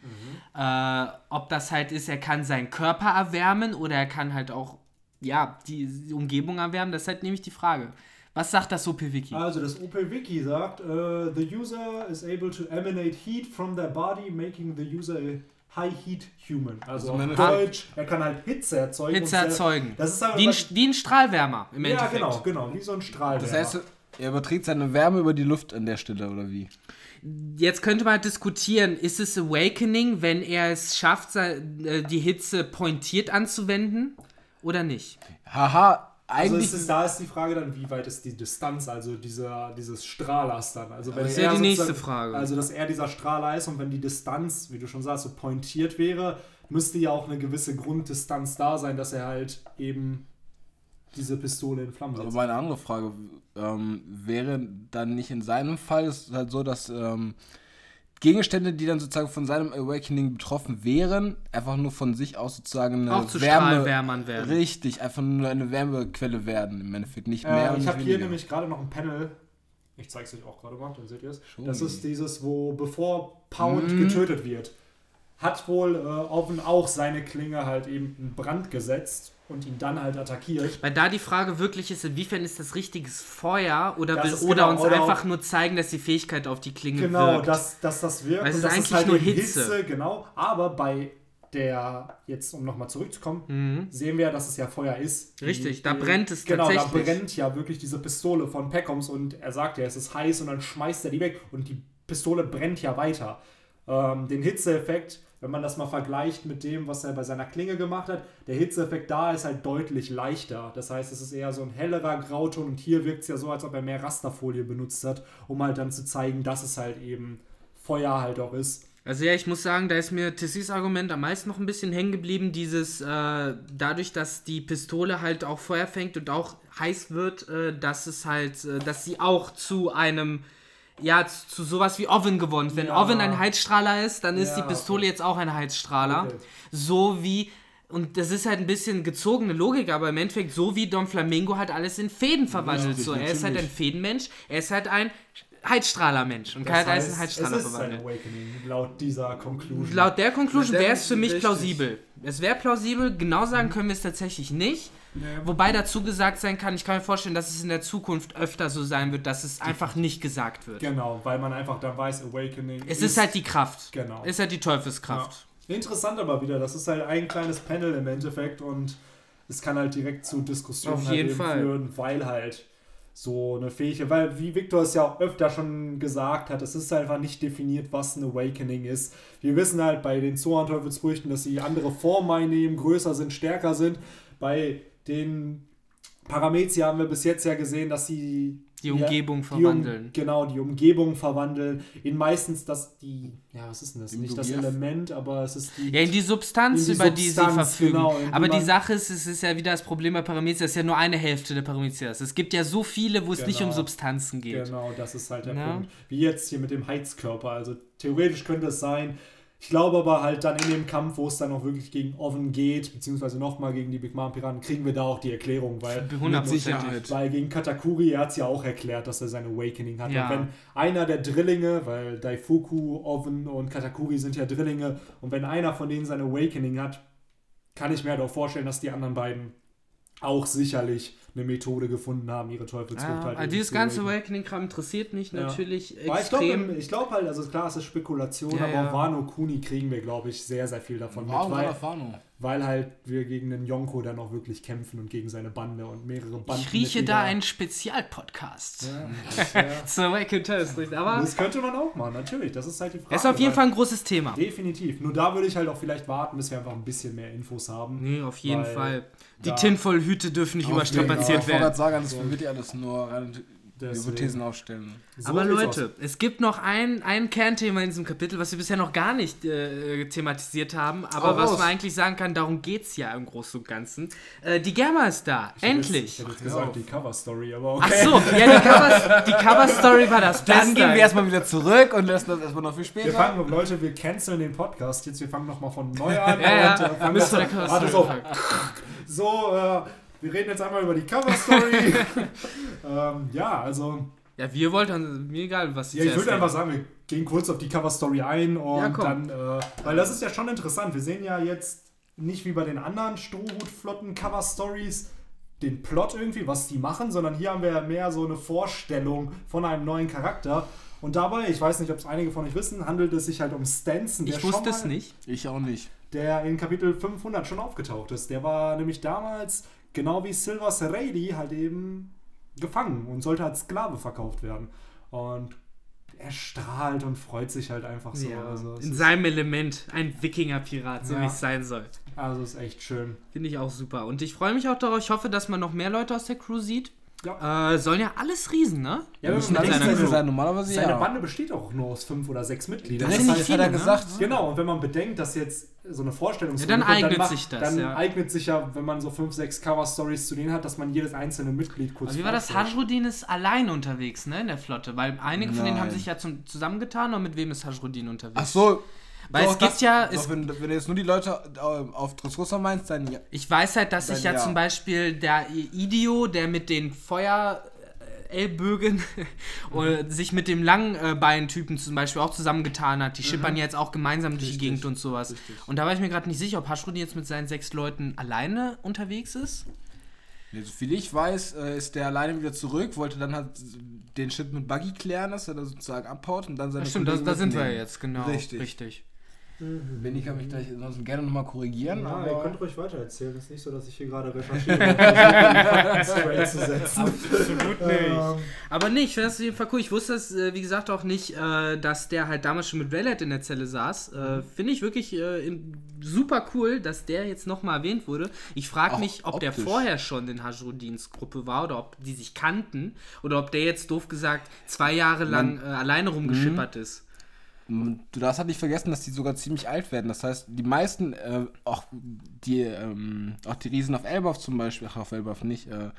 Äh, ob das halt ist, er kann seinen Körper erwärmen oder er kann halt auch, ja, die Umgebung erwärmen. Das ist halt nämlich die Frage. Was sagt das OP-Wiki? Also das OP-Wiki sagt, äh, the user is able to emanate heat from their body, making the user a high heat human. Also, Also Deutsch, er kann halt Hitze erzeugen. Hitze erzeugen. Das ist halt Wie ein, wie ein Strahlwärmer im Ja, Endeffekt. genau, genau, wie so ein Strahl. das heißt, er überträgt seine Wärme über die Luft an der Stelle, oder wie? Jetzt könnte man halt diskutieren, ist es Awakening, wenn er es schafft, äh, die Hitze pointiert anzuwenden oder nicht? Haha, Also ist, da ist die Frage dann, wie weit ist die Distanz, also dieser, dieses Strahlers dann. Also wenn Das ist ja er die nächste sozusagen- Frage. Also dass er dieser Strahler ist und wenn die Distanz, wie du schon sagst, so pointiert wäre, müsste ja auch eine gewisse Grunddistanz da sein, dass er halt eben diese Pistole in Flammen Aber setzt. meine andere Frage ähm, wäre dann nicht in seinem Fall ist halt so, dass ähm, Gegenstände, die dann sozusagen von seinem Awakening betroffen wären, einfach nur von sich aus sozusagen eine Auch zu Wärme, werden. richtig, einfach nur eine Wärmequelle werden im Endeffekt, nicht mehr. Äh, und ich habe hier nämlich gerade noch ein Panel. Ich zeige es euch auch gerade mal, dann seht ihr es. Das ist dieses, wo bevor Pound Mhm. getötet wird, hat wohl äh, Oven auch seine Klinge halt eben in Brand gesetzt und ihn dann halt attackiert. Weil da die Frage wirklich ist, inwiefern ist das richtiges Feuer oder Das will ist Oda genau, uns oder einfach nur zeigen, dass die Fähigkeit auf die Klinge Genau, wirkt? dass, dass das wirkt. Weil es und ist das eigentlich nur in Hitze. Genau, aber bei der, jetzt um nochmal zurückzukommen, Mhm. sehen wir, dass es ja Feuer ist. Richtig, da brennt es genau, tatsächlich. da brennt ja wirklich diese Pistole von Peckhams und er sagt ja, es ist heiß und dann schmeißt er die weg und die Pistole brennt ja weiter. Ähm, den Hitzeeffekt, wenn man das mal vergleicht mit dem, was er bei seiner Klinge gemacht hat, der Hitzeeffekt da ist halt deutlich leichter. Das heißt, es ist eher so ein hellerer Grauton und hier wirkt es ja so, als ob er mehr Rasterfolie benutzt hat, um halt dann zu zeigen, dass es halt eben Feuer halt auch ist. Also ja, ich muss sagen, da ist mir Tissys Argument am meisten noch ein bisschen hängen geblieben. Dieses, äh, dadurch, dass die Pistole halt auch Feuer fängt und auch heiß wird, äh, dass es halt, äh, dass sie auch zu einem, ja, zu, zu sowas wie Oven gewonnen. Wenn Ja. Oven ein Heizstrahler ist, dann ist Ja, die Pistole okay. jetzt auch ein Heizstrahler. Okay. So wie, und das ist halt ein bisschen gezogene Logik, aber im Endeffekt so wie Don Flamingo halt alles in Fäden verwandelt. Richtig, so, er ist halt ein. Fädenmensch, er ist halt ein Heizstrahlermensch und kann halt alles in Heizstrahler es ist ein verwandeln. Awakening, laut dieser Conclusion. Laut der Conclusion Ja, wäre es für mich richtig. plausibel. Es wäre plausibel, genau sagen können wir es tatsächlich nicht. Wobei dazu gesagt sein kann, ich kann mir vorstellen, dass es in der Zukunft öfter so sein wird, dass es einfach nicht gesagt wird. Genau, weil man einfach dann weiß, Awakening. Es ist halt die Kraft. Genau. Ist halt die Teufelskraft. Ja. Interessant aber wieder, das ist halt ein kleines Panel im Endeffekt und es kann halt direkt zu Diskussionen Auf halt jeden eben Fall. führen, weil halt so eine Fähigkeit, weil wie Victor es ja auch öfter schon gesagt hat, es ist einfach nicht definiert, was ein Awakening ist. Wir wissen halt bei den Zoan-Teufelsfrüchten, dass sie andere Formen einnehmen, größer sind, stärker sind. Bei den Paramezia haben wir bis jetzt ja gesehen, dass sie Die ja, Umgebung die verwandeln. Um, genau, die Umgebung verwandeln. In meistens das, die, ja, was ist denn das? Im Nicht das Relief. Element, aber es ist die. Ja, in die Substanz, In die über die sie Substanz, verfügen. genau, die Aber die Sache ist, es ist ja wieder das Problem bei Paramecia, es ist ja nur eine Hälfte der Paramecia. Es gibt ja so viele, wo es nicht um Genau. Substanzen geht. Genau, das ist halt der Na? Punkt. Wie jetzt hier mit dem Heizkörper. Also theoretisch könnte es sein. Ich glaube aber halt dann in dem Kampf, wo es dann auch wirklich gegen Oven geht, beziehungsweise nochmal gegen die Big Mom Piraten, kriegen wir da auch die Erklärung, weil, Hundertprozentig. Sicherheit. weil gegen Katakuri, er hat es ja auch erklärt, dass er sein Awakening hat. Ja. Und wenn einer der Drillinge, weil Daifuku, Oven und Katakuri sind ja Drillinge, und wenn einer von denen sein Awakening hat, kann ich mir halt auch vorstellen, dass die anderen beiden auch sicherlich eine Methode gefunden haben, ihre Teufelsfrucht Ja, halt also dieses zu ganze awaken. Awakening-Kram interessiert mich Ja. natürlich ich glaube extrem. ich glaub halt, also klar, es ist Spekulation, Ja, aber ja. Wano Kuni kriegen wir, glaube ich, sehr, sehr viel davon Warum mit, soll weil, er Fano? Weil halt wir gegen den Yonko dann auch wirklich kämpfen und gegen seine Bande und mehrere Banden. ich rieche da einen Spezialpodcast. Ja, ja. Zur Awakened Teufelsfrucht. Aber Das könnte man auch machen, natürlich. Das ist halt die Frage. es ist auf jeden Fall ein großes Thema. Definitiv. Nur da würde ich halt auch vielleicht warten, bis wir einfach ein bisschen mehr Infos haben. Nee, auf jeden Fall. Die Tinfoil-Hüte dürfen nicht überstrapaziert Ich wollte werden. gerade sagen, das wird ja alles nur rein Deswegen. Hypothesen aufstellen. So Aber Leute, es gibt noch ein, ein Kernthema in diesem Kapitel, was wir bisher noch gar nicht äh, thematisiert haben, aber Hau was man eigentlich sagen kann, darum geht es ja im Großen und Ganzen. Äh, die Gamma ist da, Ich endlich. hätte jetzt gesagt, auf. die Cover-Story, aber Ach okay. so, ja, die Cover, die Cover-Story war das Dann Beste. gehen wir erstmal wieder zurück und lassen das erstmal noch Wir später. fangen, Leute, wir canceln den Podcast jetzt. Wir fangen nochmal von neu an. Ja, ja. und, äh, fangen wir das. Cover-Story Warte, so, so äh, wir reden jetzt einmal über die Cover-Story. ähm, ja, also, Ja, wir wollten, mir egal, was ja, ich würde einfach sagen, wir gehen kurz auf die Cover-Story ein und Ja, dann, äh, weil das ist ja schon interessant. Wir sehen ja jetzt nicht wie bei den anderen Strohhutflotten-Cover-Stories den Plot irgendwie, was die machen, sondern hier haben wir ja mehr so eine Vorstellung von einem neuen Charakter. Und dabei, ich weiß nicht, ob es einige von euch wissen, handelt es sich halt um Stanson. der Ich schon wusste es nicht. Ich auch nicht. der in Kapitel 500 schon aufgetaucht ist. Der war nämlich damals, genau wie Silver Seredi, halt eben gefangen und sollte als Sklave verkauft werden. Und er strahlt und freut sich halt einfach so. ja, also, in seinem Element, ein Wikinger-Pirat, so Ja. wie es sein soll. also ist echt schön. Finde ich auch super. Und ich freue mich auch darauf. Ich hoffe, dass man noch mehr Leute aus der Crew sieht. Ja. Äh, sollen ja alles Riesen, ne? Ja, Wir müssen denkt, seiner seine, Crew. sein, normalerweise seine ja. Bande besteht auch nur aus fünf oder sechs Mitgliedern. Das Das sind hat nicht hat er viele, ne? gesagt. Genau, und wenn man bedenkt, dass jetzt so eine Vorstellung Ja, dann eignet sich das, dann ja. eignet sich ja, wenn man so fünf, sechs Cover-Stories zu denen hat, dass man jedes einzelne Mitglied kurz Aber wie war das? Hajrudin ist alleine unterwegs, ne, in der Flotte. Weil einige von denen haben Nein. sich ja zum, zusammengetan. Und mit wem ist Hajrudin unterwegs? Ach so. Weil doch, es gibt das- ja- es- wenn, wenn du jetzt nur die Leute äh, auf Dressrosa meinst, dann ja. Ich weiß halt, dass sich ja, ja. zum Beispiel der Idio, der mit den Feuer... Ellbögen und sich mit dem Langbein-Typen zum Beispiel auch zusammengetan hat. Die schippern ja jetzt auch gemeinsam durch die. Gegend und sowas. Richtig. Und da war ich mir gerade nicht sicher, ob Haschrudin jetzt mit seinen sechs Leuten alleine unterwegs ist. Nee, so viel ich weiß, äh, ist der alleine wieder zurück, wollte dann halt den Shit mit Buggy klären, dass er da sozusagen abhaut und dann seine Ja, stimmt, da, Kollegen da sind wir jetzt, genau. Richtig. Richtig. Benny kann mich gleich ansonsten gerne nochmal korrigieren, Ja, ihr aber könnt ruhig weiter erzählen. Es ist nicht so, dass ich hier gerade recherchiere, um zu setzen. Absolut Ähm, Aber nee, ich finde das auf jeden Fall cool. Ich wusste es, äh, wie gesagt, auch nicht, äh, dass der halt damals schon mit Rayleigh in der Zelle saß. Äh, finde ich wirklich super cool, dass der jetzt nochmal erwähnt wurde. Ich frage mich, ob der optisch. vorher schon in Hajrudins Gruppe war oder ob die sich kannten oder ob der jetzt doof gesagt zwei Jahre lang äh, alleine rumgeschippert ist. Du darfst halt nicht vergessen, dass die sogar ziemlich alt werden. Das heißt, die meisten, äh, auch die, ähm, auch die Riesen auf Elbaf zum Beispiel, ach auf Elbaf nicht, äh,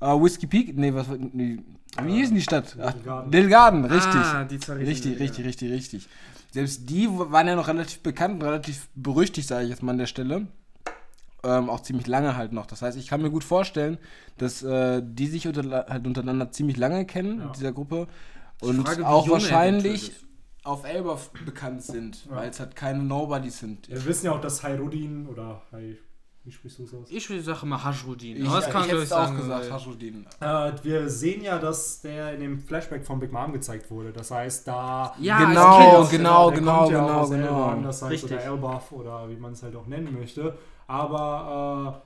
äh, Whiskey Peak, nee, was, nee, wie hieß denn die Stadt? Dilgarden. Dilgarden, richtig. Ah, die zwei Riesen, Richtig, ja. richtig, richtig, richtig. Selbst die waren ja noch relativ bekannt, und relativ berüchtigt, sage ich jetzt mal an der Stelle. Ähm, auch ziemlich lange halt noch. Das heißt, ich kann mir gut vorstellen, dass äh, die sich unter, halt untereinander ziemlich lange kennen, Ja. in dieser Gruppe. Und frage, auch wahrscheinlich. Auf Elbaf bekannt sind, Ja. weil es halt keine Nobodies sind. wir wissen ja auch, dass Hairudin oder Hai, Wie sprichst du es aus? Ich sage immer Hashrudin. Ich, das kann ich es auch sagen, gesagt, Hashudin. Äh, wir sehen ja, dass der in dem Flashback von Big Mom gezeigt wurde. Das heißt, da. Ja, Genau, Kind. genau, der genau, kommt ja auch genau, aus genau. Elban, das heißt, Richtig. oder Elbaf oder wie man es halt auch nennen möchte. Aber äh,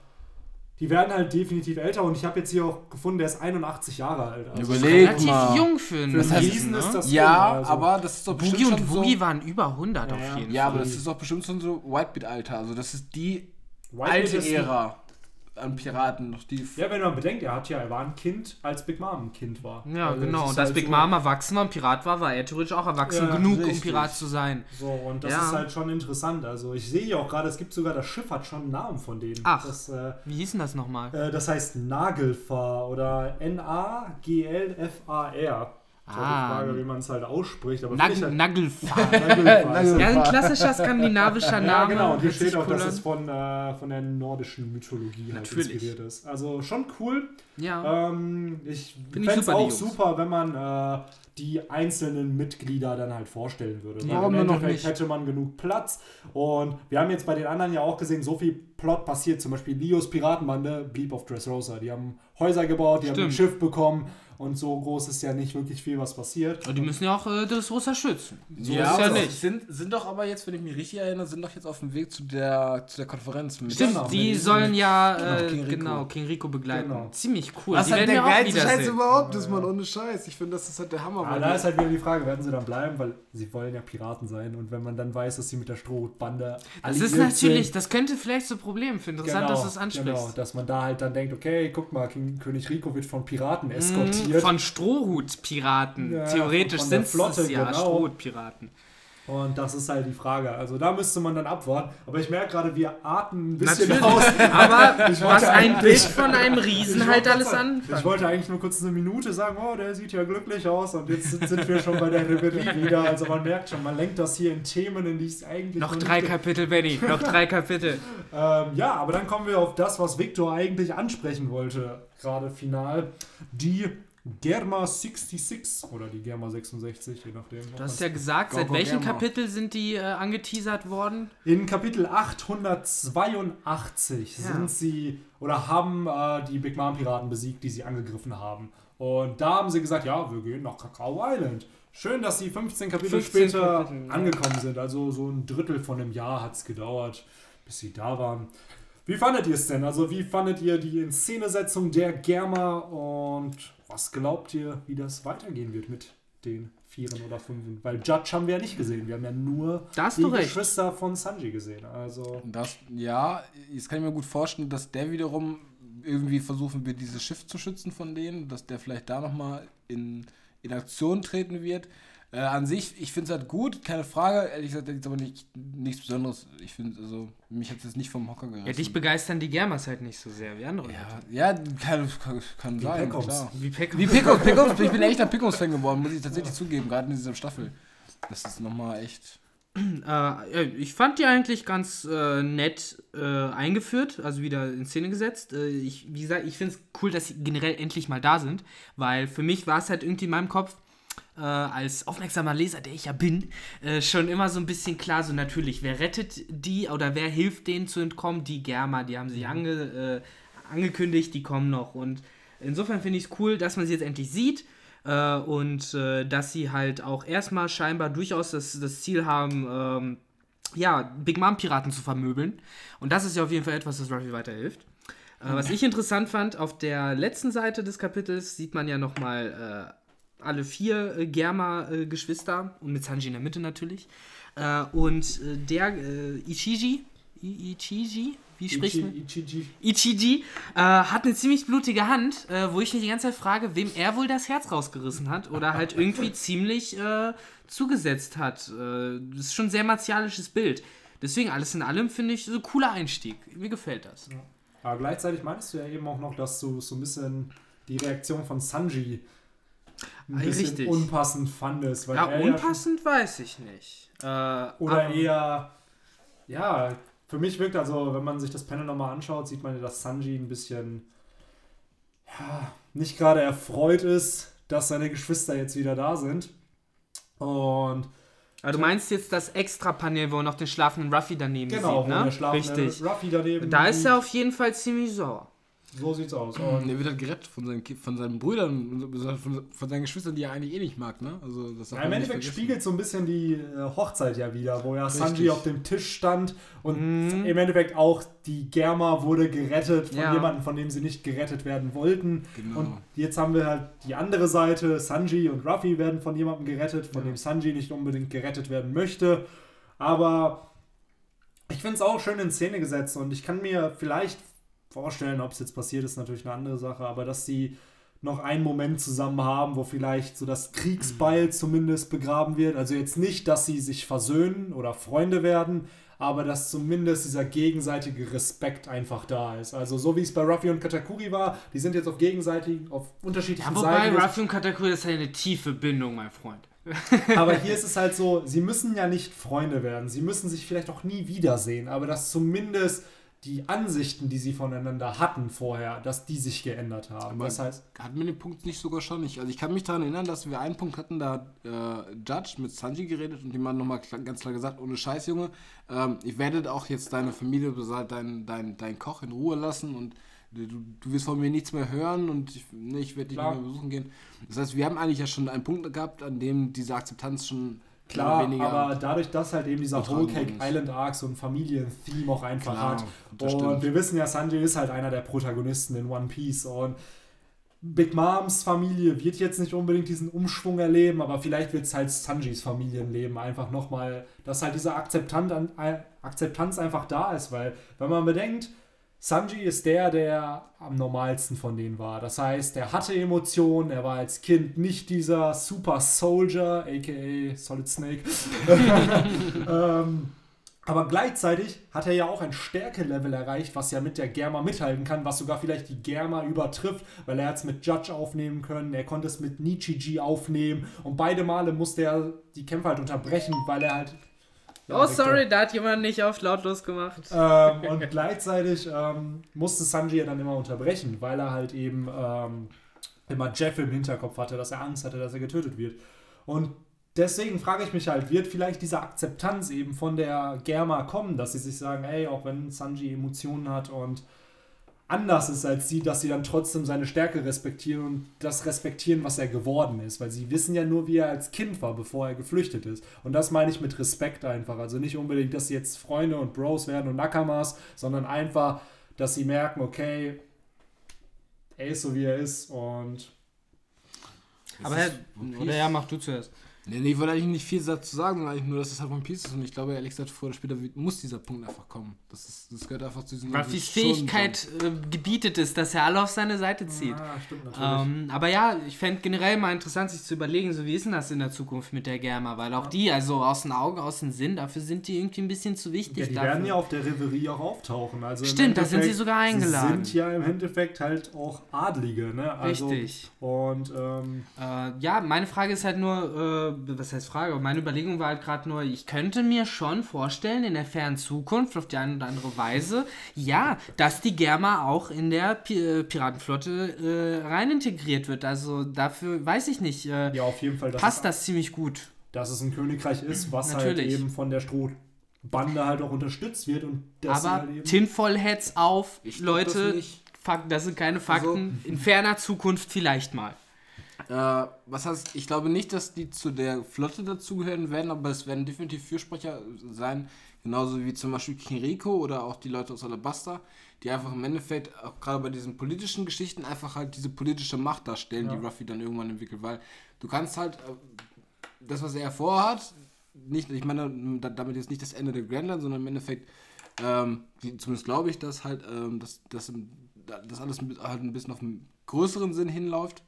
die werden halt definitiv älter und ich habe jetzt hier auch gefunden, der ist 81 Jahre alt. Also Überleg Relativ mal. jung für einen Für einen heißt, Riesen ne? ist das Ja, also. aber das ist doch bestimmt Boogie und schon Boogie so... waren über 100 Ja, auf ja. jeden Ja, Fall. aber das ist doch bestimmt schon so Whitebeat-Alter. Also das ist die White alte ist- Ära an Piraten. Noch die Ja, wenn man bedenkt, er hat ja, er war ein Kind, als Big Mom ein Kind war. Ja, Also genau. Und als halt Big so- Mom erwachsen war und Pirat war, war er theoretisch auch erwachsen Ja, genug, um richtig. Pirat zu sein. So, und das Ja. ist halt schon interessant. Also ich sehe hier auch gerade, es gibt sogar, das Schiff hat schon einen Namen von denen. Ach. Das, äh, Wie hieß denn das nochmal? äh, das heißt Nagelfahr oder N-A-G-L-F-A-R. Ah. die Frage, wie man es halt ausspricht. Aber Nag finde halt, Nagelfahr. Ja, ein klassischer skandinavischer Ja, Name. genau. Und hier steht auch, cool dass an. es von, äh, von der nordischen Mythologie halt inspiriert ist. Also schon cool. Ja. Ähm, ich Find ich fände es auch Jungs. super, wenn man äh, die einzelnen Mitglieder dann halt vorstellen würde. Ja, Weil im noch Endeffekt nicht? hätte man genug Platz. Und wir haben jetzt bei den anderen ja auch gesehen, so viel Plot passiert. Zum Beispiel Leos Piratenbande blieb auf Dressrosa. Die haben Häuser gebaut, die haben ein Stimmt. Schiff bekommen. Und so groß ist ja nicht wirklich viel, was passiert. Und die müssen ja auch äh, das Rosa schützen. So ja, ist ja aber nicht. Sind, sind doch aber jetzt, wenn ich mich richtig erinnere, sind doch jetzt auf dem Weg zu der, zu der Konferenz. Mit Stimmt, Genau, die sollen ja Genau, äh, King Rico. genau King Rico begleiten. Genau. Ziemlich cool. Was die halt der geilste Scheiß überhaupt ist, man, ohne Scheiß. Ich finde, das ist halt der Hammer. Aber weil da ist halt wieder die Frage, werden sie dann bleiben, weil sie wollen ja Piraten sein. Und wenn man dann weiß, dass sie mit der Strohbande Das ist natürlich, sind, das könnte vielleicht so ein Problem für interessant, dass du es ansprichst. Genau, dass man da halt dann denkt, okay, guck mal, King, König Rico wird von Piraten Mhm, eskortiert. Von Strohhut-Piraten. Ja, Theoretisch sind es ja genau. Strohhut-Piraten. und das ist halt die Frage. Also da müsste man dann abwarten. Aber ich merke gerade, wir atmen ein bisschen Natürlich. aus. Aber Ich was ein Bild von einem Riesen halt alles anfangen. Ich wollte eigentlich nur kurz eine Minute sagen, oh, der sieht ja glücklich aus. Und jetzt sind wir schon bei der Reverie wieder. Also man merkt schon, man lenkt das hier in Themen, in die es eigentlich Noch drei. Kapitel, Benny. Noch drei Kapitel. Ähm, ja, aber dann kommen wir auf das, was Victor eigentlich ansprechen wollte, gerade final. Die Germa 66 oder die Germa 66, je nachdem. Du hast ja gesagt, seit welchem. Kapitel sind die äh, angeteasert worden? In Kapitel 882 Ja. sind sie oder haben äh, die Big Mom Piraten besiegt, die sie angegriffen haben. Und da haben sie gesagt, ja, wir gehen nach Kakao Island. Schön, dass sie 15 Kapitel 15 später Kapitel, ja. angekommen sind. Also so ein Drittel von einem Jahr hat es gedauert, bis sie da waren. Wie fandet ihr es denn? Also wie fandet ihr die Inszenesetzung der Germa und was glaubt ihr, wie das weitergehen wird mit den Vieren oder Fünfen? Weil Judge haben wir ja nicht gesehen. Wir haben ja nur Da hast die du recht. Geschwister von Sanji gesehen. Also Das, ja, jetzt kann ich mir gut vorstellen, dass der wiederum irgendwie versuchen wird, dieses Schiff zu schützen von denen, dass der vielleicht da nochmal in, in Aktion treten wird. Äh, an sich, ich finde es halt gut, keine Frage. Ehrlich gesagt, jetzt aber nicht, nichts Besonderes. Ich finde, also, mich hat es jetzt nicht vom Hocker gerissen. Ja, dich begeistern die Germas halt nicht so sehr wie andere. Leute. ja, ja, kann, kann, kann Wie sein, klar. Wie Pekka. Wie Pickles, Pickles, ich bin echt ein Pickles-Fan geworden, muss ich tatsächlich zugeben, gerade in dieser Staffel. Das ist nochmal echt. Äh, ja, ich fand die eigentlich ganz äh, nett äh, eingeführt, also wieder in Szene gesetzt. Äh, ich, wie gesagt, ich finde es cool, dass sie generell endlich mal da sind, weil für mich war es halt irgendwie in meinem Kopf, äh, als aufmerksamer Leser, der ich ja bin, äh, schon immer so ein bisschen klar, so natürlich, wer rettet die oder wer hilft denen zu entkommen? Die Germa, die haben sich ange, äh, angekündigt, die kommen noch. Und insofern finde ich es cool, dass man sie jetzt endlich sieht. Äh, und äh, dass sie halt auch erstmal scheinbar durchaus das, das Ziel haben, ähm, ja, Big Mom Piraten zu vermöbeln. Und das ist ja auf jeden Fall etwas, das Ruffy weiterhilft. Äh, was ich interessant fand, auf der letzten Seite des Kapitels sieht man ja nochmal äh, alle vier äh, Germa-Geschwister und mit Sanji in der Mitte natürlich. Äh, und äh, der äh, Ichiji, I Ichiji, wie spricht man? Ichi, Ichiji. Ichiji äh, hat eine ziemlich blutige Hand, äh, wo ich mich die ganze Zeit frage, wem er wohl das Herz rausgerissen hat oder halt irgendwie ziemlich äh, zugesetzt hat. Äh, das ist schon ein sehr martialisches Bild. Deswegen, alles in allem finde ich so ein cooler Einstieg. Mir gefällt das. Aber gleichzeitig meinst du ja eben auch noch, dass du so ein bisschen die Reaktion von Sanji ein bisschen richtig. unpassend fandest. Weil Ja, unpassend weiß ich nicht. Äh, Ja oder eher, ja, für mich wirkt also, wenn man sich das Panel nochmal anschaut, sieht man ja, dass Sanji ein bisschen, ja, nicht gerade erfreut ist, dass seine Geschwister jetzt wieder da sind. Und Aber du meinst jetzt das Extra-Panel, wo er noch den schlafenden Ruffy daneben Genau, sieht, wo ne? der schlafende Richtig. Ruffy daneben Da ist er auf jeden Fall ziemlich sauer. So sieht's aus. Und er wird halt gerettet von seinen, von seinen Brüdern, von, von seinen Geschwistern, die er eigentlich eh nicht mag, ne? Also, das ja, im Endeffekt spiegelt so ein bisschen die äh, Hochzeit ja wieder, wo ja Richtig. Sanji auf dem Tisch stand und Mhm. im Endeffekt auch die Germa wurde gerettet von Ja. jemandem, von dem sie nicht gerettet werden wollten. Genau. Und jetzt haben wir halt die andere Seite. Sanji und Ruffy werden von jemandem gerettet, von Ja. dem Sanji nicht unbedingt gerettet werden möchte. Aber ich finde es auch schön in Szene gesetzt und ich kann mir vielleicht vorstellen, ob es jetzt passiert ist, natürlich eine andere Sache, aber dass sie noch einen Moment zusammen haben, wo vielleicht so das Kriegsbeil zumindest begraben wird. Also jetzt nicht, dass sie sich versöhnen oder Freunde werden, aber dass zumindest dieser gegenseitige Respekt einfach da ist. Also so wie es bei Ruffy und Katakuri war, die sind jetzt auf gegenseitig, auf unterschiedlichen Ja, wobei Seiten. jetzt- Ruffy und Katakuri, das ist ja eine tiefe Bindung, mein Freund. aber hier ist es halt so, sie müssen ja nicht Freunde werden. Sie müssen sich vielleicht auch nie wiedersehen, aber dass zumindest die Ansichten, die sie voneinander hatten vorher, dass die sich geändert haben. Aber das heißt, Hatten wir den Punkt nicht sogar schon nicht? Also ich kann mich daran erinnern, dass wir einen Punkt hatten, da hat äh, Judge mit Sanji geredet und jemand nochmal kla- ganz klar gesagt, ohne Scheiß, Junge, ähm, ich werde auch jetzt deine Familie, deinen dein, dein Koch in Ruhe lassen und du, du wirst von mir nichts mehr hören und ich, ne, ich werde dich Klar. nicht mehr besuchen gehen. Das heißt, wir haben eigentlich ja schon einen Punkt gehabt, an dem diese Akzeptanz schon klar, aber dadurch, dass halt eben dieser Whole Cake. Island Arc so ein Familien-Theme auch einfach Klar, hat. Und stimmt. wir wissen ja, Sanji ist halt einer der Protagonisten in One Piece und Big Moms Familie wird jetzt nicht unbedingt diesen Umschwung erleben, aber vielleicht wird es halt Sanjis Familienleben einfach nochmal, dass halt diese Akzeptanz, an, äh, Akzeptanz einfach da ist, weil wenn man bedenkt, Sanji ist der, der am normalsten von denen war. Das heißt, er hatte Emotionen, er war als Kind nicht dieser Super Soldier, aka Solid Snake. ähm, aber gleichzeitig hat er ja auch ein Stärkelevel erreicht, was ja mit der Germa mithalten kann, was sogar vielleicht die Germa übertrifft, weil er hat es mit Judge aufnehmen können, er konnte es mit Nichiji aufnehmen und beide Male musste er die Kämpfe halt unterbrechen, weil er halt. Ja, Oh, sorry, da hat jemand nicht auf lautlos gemacht. Ähm, und gleichzeitig ähm, musste Sanji ja dann immer unterbrechen, weil er halt eben ähm, immer Jeff im Hinterkopf hatte, dass er Angst hatte, dass er getötet wird. Und deswegen frage ich mich halt, wird vielleicht diese Akzeptanz eben von der Germa kommen, dass sie sich sagen, ey, auch wenn Sanji Emotionen hat und anders ist als sie, dass sie dann trotzdem seine Stärke respektieren und das respektieren, was er geworden ist. Weil sie wissen ja nur, wie er als Kind war, bevor er geflüchtet ist. Und das meine ich mit Respekt einfach. Also nicht unbedingt, dass sie jetzt Freunde und Bros werden und Nakamas, sondern einfach, dass sie merken, okay, er ist so, wie er ist und Aber Herr, oder ja, mach du zuerst. Nee, nee, ich wollte eigentlich nicht viel dazu sagen, sondern eigentlich nur, dass es halt One Piece ist und ich glaube, ehrlich gesagt, früher oder später muss dieser Punkt einfach kommen. Das, ist, das gehört einfach zu diesem Ruffys schon- Fähigkeit äh, gebietet es, dass er alle auf seine Seite zieht. Ah, stimmt natürlich. Ähm, aber ja, ich fände generell mal interessant, sich zu überlegen, so wie ist denn das in der Zukunft mit der Germa, weil auch die, also aus den Augen, aus dem Sinn, dafür sind die irgendwie ein bisschen zu wichtig. ja, die dafür. werden ja auf der Reverie auch auftauchen. Also im Stimmt, da sind sie sogar eingeladen. Sie sind ja im Endeffekt halt auch Adlige, ne? Also, Richtig. Und ähm, Äh, ja, meine Frage ist halt nur, äh, was heißt Frage? Aber meine Überlegung war halt gerade nur, ich könnte mir schon vorstellen, in der fernen Zukunft, auf die eine oder andere Weise, ja, dass die Germa auch in der Pi äh, Piratenflotte äh, rein integriert wird. Also dafür weiß ich nicht, äh, ja, auf jeden Fall, passt das ziemlich gut. dass es ein Königreich ist, was Natürlich. halt eben von der Strohbande halt auch unterstützt wird. Und sie Aber halt eben, Tinfoil-Heads auf, Ich das Leute, nicht. Fak das sind keine Fakten. in ferner Zukunft vielleicht mal. Äh, was heißt, ich glaube nicht, dass die zu der Flotte dazugehören werden, aber es werden definitiv Fürsprecher sein, genauso wie zum Beispiel Kiriko oder auch die Leute aus Alabasta, die einfach im Endeffekt, auch gerade bei diesen politischen Geschichten, einfach halt diese politische Macht darstellen, Ja. die Ruffy dann irgendwann entwickelt, weil du kannst halt äh, das, was er vorhat, nicht, ich meine da- damit jetzt nicht das Ende der Grand Line, sondern im Endeffekt, ähm, zumindest glaube ich, dass halt, ähm, dass, dass das alles halt ein bisschen auf einen größeren Sinn hinläuft.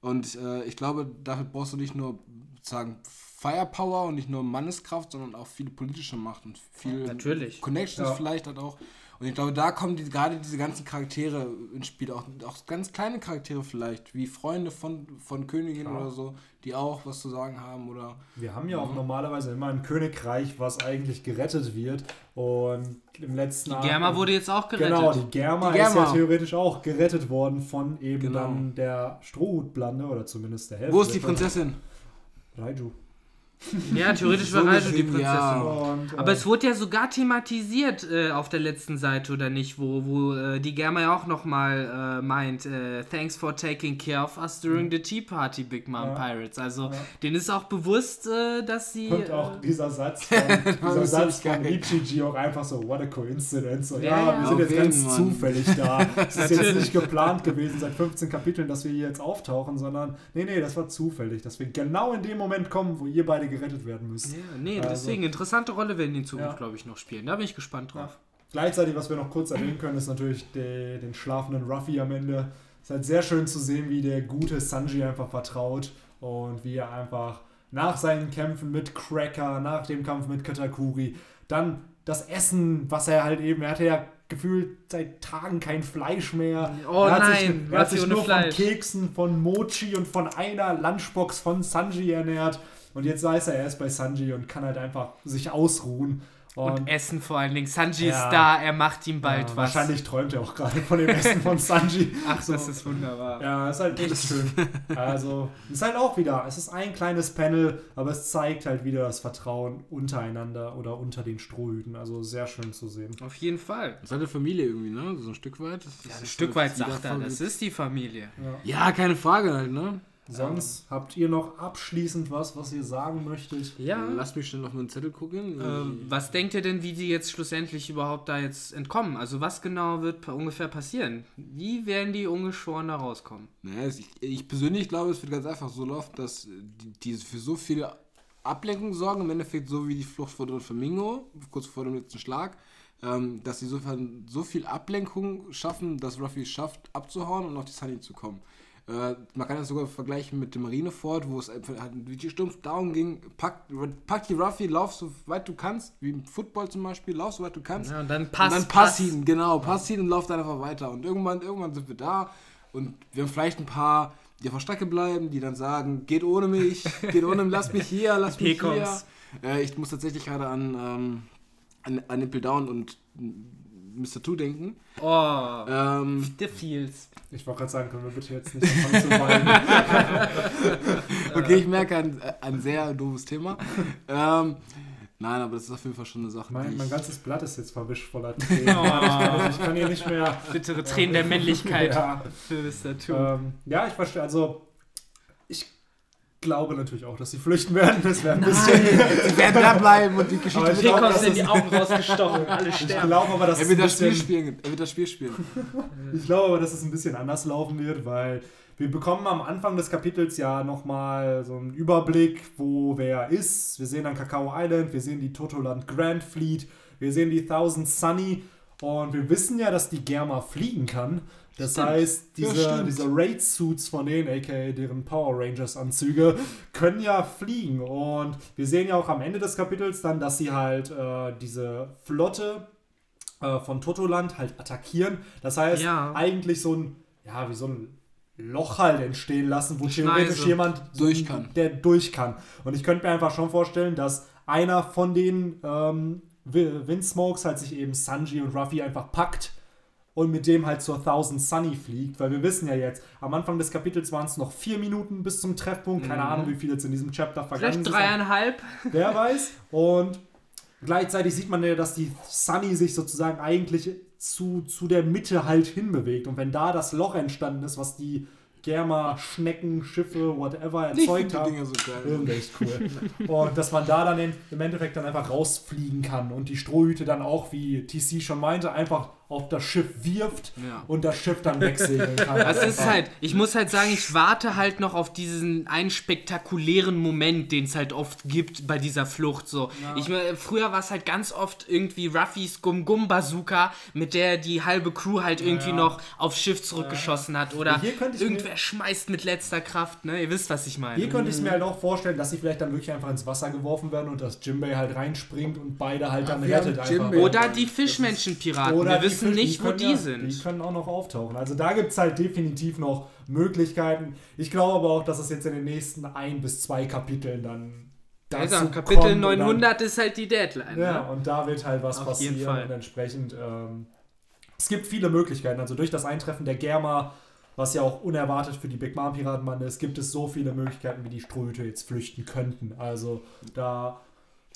Und äh, ich glaube, dafür brauchst du nicht nur sozusagen Firepower und nicht nur Manneskraft, sondern auch viel politische Macht und viel Natürlich. Connections Ja. vielleicht halt auch. Und ich glaube, da kommen die, gerade diese ganzen Charaktere ins Spiel, auch, auch ganz kleine Charaktere vielleicht, wie Freunde von, von Königinnen Klar. oder so, die auch was zu sagen haben oder wir haben ja auch Mhm. normalerweise immer ein Königreich, was eigentlich gerettet wird. Und im letzten Die Germa wurde jetzt auch gerettet. Genau, die Germa, Die ist ja Germa. theoretisch auch gerettet worden von eben Genau. dann der Strohhutblande oder zumindest der Hälfte. Wo ist die. Prinzessin? Raiju. Ja, theoretisch So war Raijo die Prinzessin. ja. Und, Aber äh, es wurde ja sogar thematisiert äh, auf der letzten Seite, oder nicht? Wo, wo äh, die Germa ja auch nochmal äh, meint, äh, thanks for taking care of us during the Tea Party, Big Mom Ja. Pirates. Also, Ja. denen ist auch bewusst, äh, dass sie... Und auch äh, dieser Satz von, dieser Satz von. Ichiji auch einfach so, what a coincidence. So, Ja, ja, ja. wir sind jetzt ganz Mann. zufällig da. Es ist jetzt nicht geplant gewesen seit 15 Kapiteln, dass wir hier jetzt auftauchen, sondern nee, nee, das war zufällig, dass wir genau in dem Moment kommen, wo ihr beide gerettet werden müsst. ja, nee, Also- deswegen, interessante Rolle werden die in Zukunft, Ja. glaube ich, noch spielen. Da bin ich gespannt Ja. drauf. Gleichzeitig, was wir noch kurz erwähnen können, ist natürlich de, den schlafenden Ruffy am Ende. Es ist halt sehr schön zu sehen, wie der gute Sanji einfach vertraut und wie er einfach nach seinen Kämpfen mit Cracker, nach dem Kampf mit Katakuri, dann das Essen, was er halt eben, er hatte ja gefühlt seit Tagen kein Fleisch mehr. Oh er hat nein, sich, er hat sich nur Fleisch. von Keksen, von Mochi und von einer Lunchbox von Sanji ernährt. Und jetzt weiß er, er ist bei Sanji und kann halt einfach sich ausruhen. Und Essen vor allen Dingen. Sanji Ja. ist da, er macht ihm bald ja, was. Wahrscheinlich träumt er auch gerade von dem Essen von Sanji. Ach, So. das ist wunderbar. Ja, ist halt echt schön. Also, ist halt auch wieder, es ist ein kleines Panel, aber es zeigt halt wieder das Vertrauen untereinander oder unter den Strohhüten. Also sehr schön zu sehen. Auf jeden Fall. Das ist halt eine Familie irgendwie, ne? So ein Stück weit. Das Ja, ist ein Stück weit sagt er, das ist die Familie. Ja. Ja, keine Frage halt, ne? Sonst habt ihr noch abschließend was, was ihr sagen möchtet? Ja. Lass mich schnell auf meinen Zettel gucken. Ähm, was denkt ihr denn, wie die jetzt schlussendlich überhaupt da jetzt entkommen? Also was genau wird ungefähr passieren? Wie werden die ungeschoren da rauskommen? Naja, ich, ich persönlich glaube, es wird ganz einfach so laufen, dass die, die für so viele Ablenkung sorgen, im Endeffekt so wie die Flucht vor Don Flamingo, kurz vor dem letzten Schlag, ähm, dass sie so viel Ablenkung schaffen, dass Ruffy es schafft, abzuhauen und auf die Sunny zu kommen. Äh, man kann das sogar vergleichen mit dem Marineford, wo es einfach halt wie stumpf down ging. Pack, pack die Ruffy, lauf so weit du kannst, wie im Football zum Beispiel, lauf so weit du kannst. Ja, und dann passt und dann pass ihn, genau, pass ihn und lauf dann einfach weiter. Und irgendwann, irgendwann sind wir da und wir haben vielleicht ein paar, die auf der Strecke bleiben, die dann sagen, geht ohne mich, geht ohne mich, lass mich hier, lass mich hier. Äh, ich muss tatsächlich gerade an, ähm, an, an Impel Down und Mr. Two denken. Oh, Ähm, the feels. Ich wollte gerade sagen, können wir bitte jetzt nicht anfangen zu weinen. okay, ich merke ein, ein sehr doofes Thema. ähm, nein, aber das ist auf jeden Fall schon eine Sache, Mein, mein ganzes Blatt ist jetzt verwischt voller Tränen. Oh. Ich, kann, ich kann hier nicht mehr. Bittere Tränen der Männlichkeit Ja, für Mr. Ähm, ja, ich verstehe. Also, glaube natürlich auch, dass sie flüchten werden. Das wäre ein bisschen. Sie werden da bleiben und die Geschichte ich wird das sind die Augen rausgestochen, alle Ich sterben. glaube aber, dass er es wird das Spiel spielen. Er wird das Spiel spielen. ich glaube aber, dass es ein bisschen anders laufen wird, weil wir bekommen am Anfang des Kapitels ja nochmal so einen Überblick, wo wer ist. Wir sehen dann Kakao Island, wir sehen die Totoland Grand Fleet, wir sehen die Thousand Sunny und wir wissen ja, dass die Germa fliegen kann. Das Stimmt. heißt, Ja, diese, stimmt. diese Raid-Suits von denen, aka deren Power Rangers-Anzüge, können ja fliegen. Und wir sehen ja auch am Ende des Kapitels dann, dass sie halt äh, diese Flotte äh, von Totoland halt attackieren. Das heißt, Ja. eigentlich so ein, ja, wie so ein Loch halt entstehen lassen, wo theoretisch Schneise. jemand so Durch kann. der durch kann. Und ich könnte mir einfach schon vorstellen, dass einer von den ähm, Windsmokes halt sich eben Sanji und Ruffy einfach packt und mit dem halt zur Thousand Sunny fliegt, weil wir wissen ja jetzt, am Anfang des Kapitels waren es noch vier Minuten bis zum Treffpunkt, keine Mhm. Ahnung, wie viel jetzt in diesem Chapter vergangen Vielleicht sind. dreieinhalb. Wer weiß. Und gleichzeitig sieht man ja, dass die Sunny sich sozusagen eigentlich zu, zu der Mitte halt hinbewegt. Und wenn da das Loch entstanden ist, was die Germa, Schnecken, Schiffe, whatever erzeugt haben, Dinger so geil. irgendwie echt cool. Und dass man da dann im Endeffekt dann einfach rausfliegen kann und die Strohhüte dann auch, wie TC schon meinte, einfach auf das Schiff wirft Ja. und das Schiff dann wegsegeln kann. Das ist halt, ich muss halt sagen, ich warte halt noch auf diesen einen spektakulären Moment, den es halt oft gibt bei dieser Flucht. So, ich meine, früher war es halt ganz oft irgendwie Ruffys Gum Gum Bazooka, mit der die halbe Crew halt irgendwie Ja. noch aufs Schiff zurückgeschossen hat oder Hier könnte ich mir- irgendwer schmeißt mit letzter Kraft. Ne, ihr wisst, was ich meine. Hier könnte ich es mir halt auch vorstellen, dass sie vielleicht dann wirklich einfach ins Wasser geworfen werden und dass Jimbei halt reinspringt und beide halt dann rettet einfach. Oder die Fischmenschenpiraten. Oder Wir die wissen nicht, wo die ja, sind. Die können auch noch auftauchen. Also da gibt es halt definitiv noch Möglichkeiten. Ich glaube aber auch, dass es jetzt in den nächsten ein bis zwei Kapiteln dann dazu Also, Kapitel kommt und 900 ist halt die Deadline. Dann, ja, Ne? und da wird halt was Auf jeden passieren Fall. und entsprechend ähm, es gibt viele Möglichkeiten. Also durch das Eintreffen der Germa was ja auch unerwartet für die Big Mom Piratenbande ist, gibt es so viele Möglichkeiten, wie die Strohhüte jetzt flüchten könnten. Also da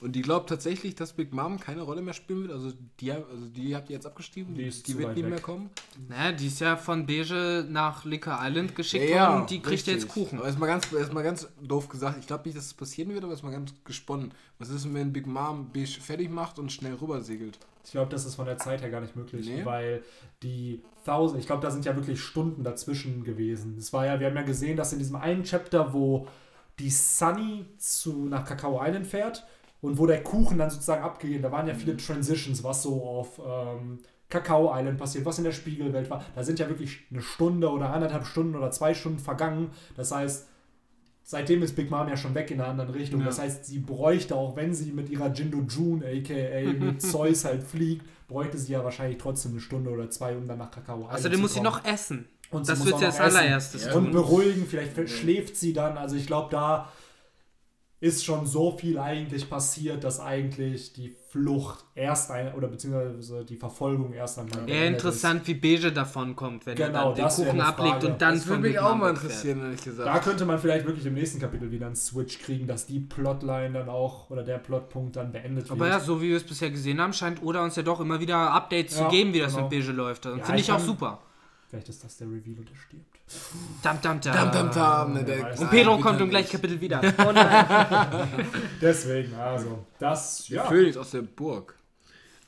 Und die glaubt tatsächlich, dass Big Mom keine Rolle mehr spielen wird? Also die, also die habt ihr jetzt abgeschrieben? Die ist die wird nicht weg. mehr kommen? Naja, die ist ja von Beige nach Licker Island geschickt Ja, worden und die kriegt richtig. jetzt Kuchen. Aber erstmal ganz, erstmal ganz doof gesagt, ich glaube nicht, dass es passieren wird, aber erstmal ganz gesponnen. Was ist denn, wenn Big Mom Beige fertig macht und schnell rüber segelt? Ich glaube, das ist von der Zeit her gar nicht möglich, Nee? weil die Thousand, ich glaube, da sind ja wirklich Stunden dazwischen gewesen. Es war ja, wir haben ja gesehen, dass in diesem einen Chapter, wo die Sunny zu, nach Kakao Island fährt und wo der Kuchen dann sozusagen abgegeben, da waren ja viele Transitions, was so auf ähm, Kakao Island passiert, was in der Spiegelwelt war. Da sind ja wirklich eine Stunde oder anderthalb Stunden oder zwei Stunden vergangen. Das heißt, seitdem ist Big Mom ja schon weg in einer anderen Richtung. Ja. Das heißt, sie bräuchte, auch wenn sie mit ihrer Jindo June, aka mit Zeus halt fliegt, bräuchte sie ja wahrscheinlich trotzdem eine Stunde oder zwei, um dann nach Kakao Island Außerdem zu muss sie noch essen. Und Das muss wird sie als allererstes. Und beruhigen, vielleicht schläft sie dann. Also ich glaube, da ist schon so viel eigentlich passiert, dass eigentlich die Flucht erst ein, oder beziehungsweise die Verfolgung erst einmal Eher beendet interessant, wie Beige davon kommt, wenn Genau, er dann das den Kuchen ablegt Frage. und dann Das würde mich auch mal interessieren, ehrlich ist. gesagt. Da könnte man vielleicht wirklich im nächsten Kapitel wieder einen Switch kriegen, dass die Plotline dann auch oder der Plotpunkt dann beendet Aber ja, wird. so wie wir es bisher gesehen haben, scheint Oda uns ja doch immer wieder Updates Ja, zu geben, wie das genau. mit Beige läuft. Und Ja, Finde ich ich auch kann- super. Vielleicht ist das der Reveal und er stirbt. Dam, dam, dam. Dam, dam, dam, ne. Und Pedro kommt im gleichen Kapitel wieder. Oh nein. Deswegen, also, das, Der ja. Phönix aus der Burg.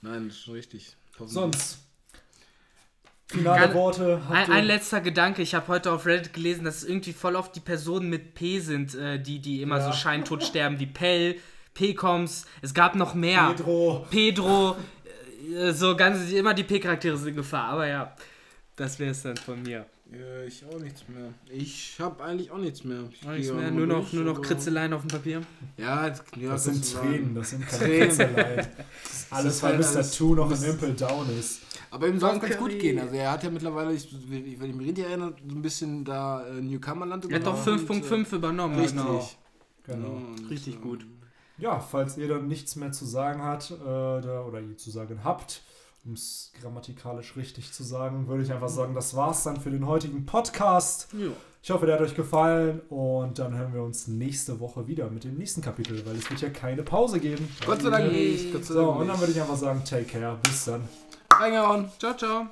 Nein, das ist schon richtig. Sonst. Finale Worte. Ein, ein letzter Gedanke, ich habe heute auf Reddit gelesen, dass es irgendwie voll oft die Personen mit P sind, äh, die, die immer Ja. so scheintot sterben, wie Pell, P-Coms, es gab noch mehr. Pedro. Pedro, äh, so ganz, immer die P-Charaktere sind in Gefahr, aber ja, das wäre es dann von mir. Ja, ich auch nichts mehr. Ich habe eigentlich auch nichts mehr. Ich Nichts mehr, nur noch, durch, nur noch Kritzeleien auf dem Papier. Ja, das, ja, Das sind ist Tränen, das sind keine Tränen. Kritzeleien. Das ist alles, weil halt Mr. Two noch im Impel down ist. Aber ihm soll es ganz gut gehen. Also er hat ja mittlerweile, ich, wenn ich mich richtig erinnere, so ein bisschen da äh, Newcomerland Er hat doch übernommen 5.5 übernommen. und, äh, Richtig. Genau. Genau. Und, Richtig ähm, gut. Ja, falls ihr dann nichts mehr zu sagen habt äh, oder ihr zu sagen habt, um es grammatikalisch richtig zu sagen, würde ich einfach sagen, das war's dann für den heutigen Podcast. Ja. Ich hoffe, der hat euch gefallen und dann hören wir uns nächste Woche wieder mit dem nächsten Kapitel, weil es wird ja keine Pause geben. Gott sei Dank nicht. Gott sei So, Dank und dann würde ich einfach sagen, take care, bis dann. Reingehauen. Ciao, ciao.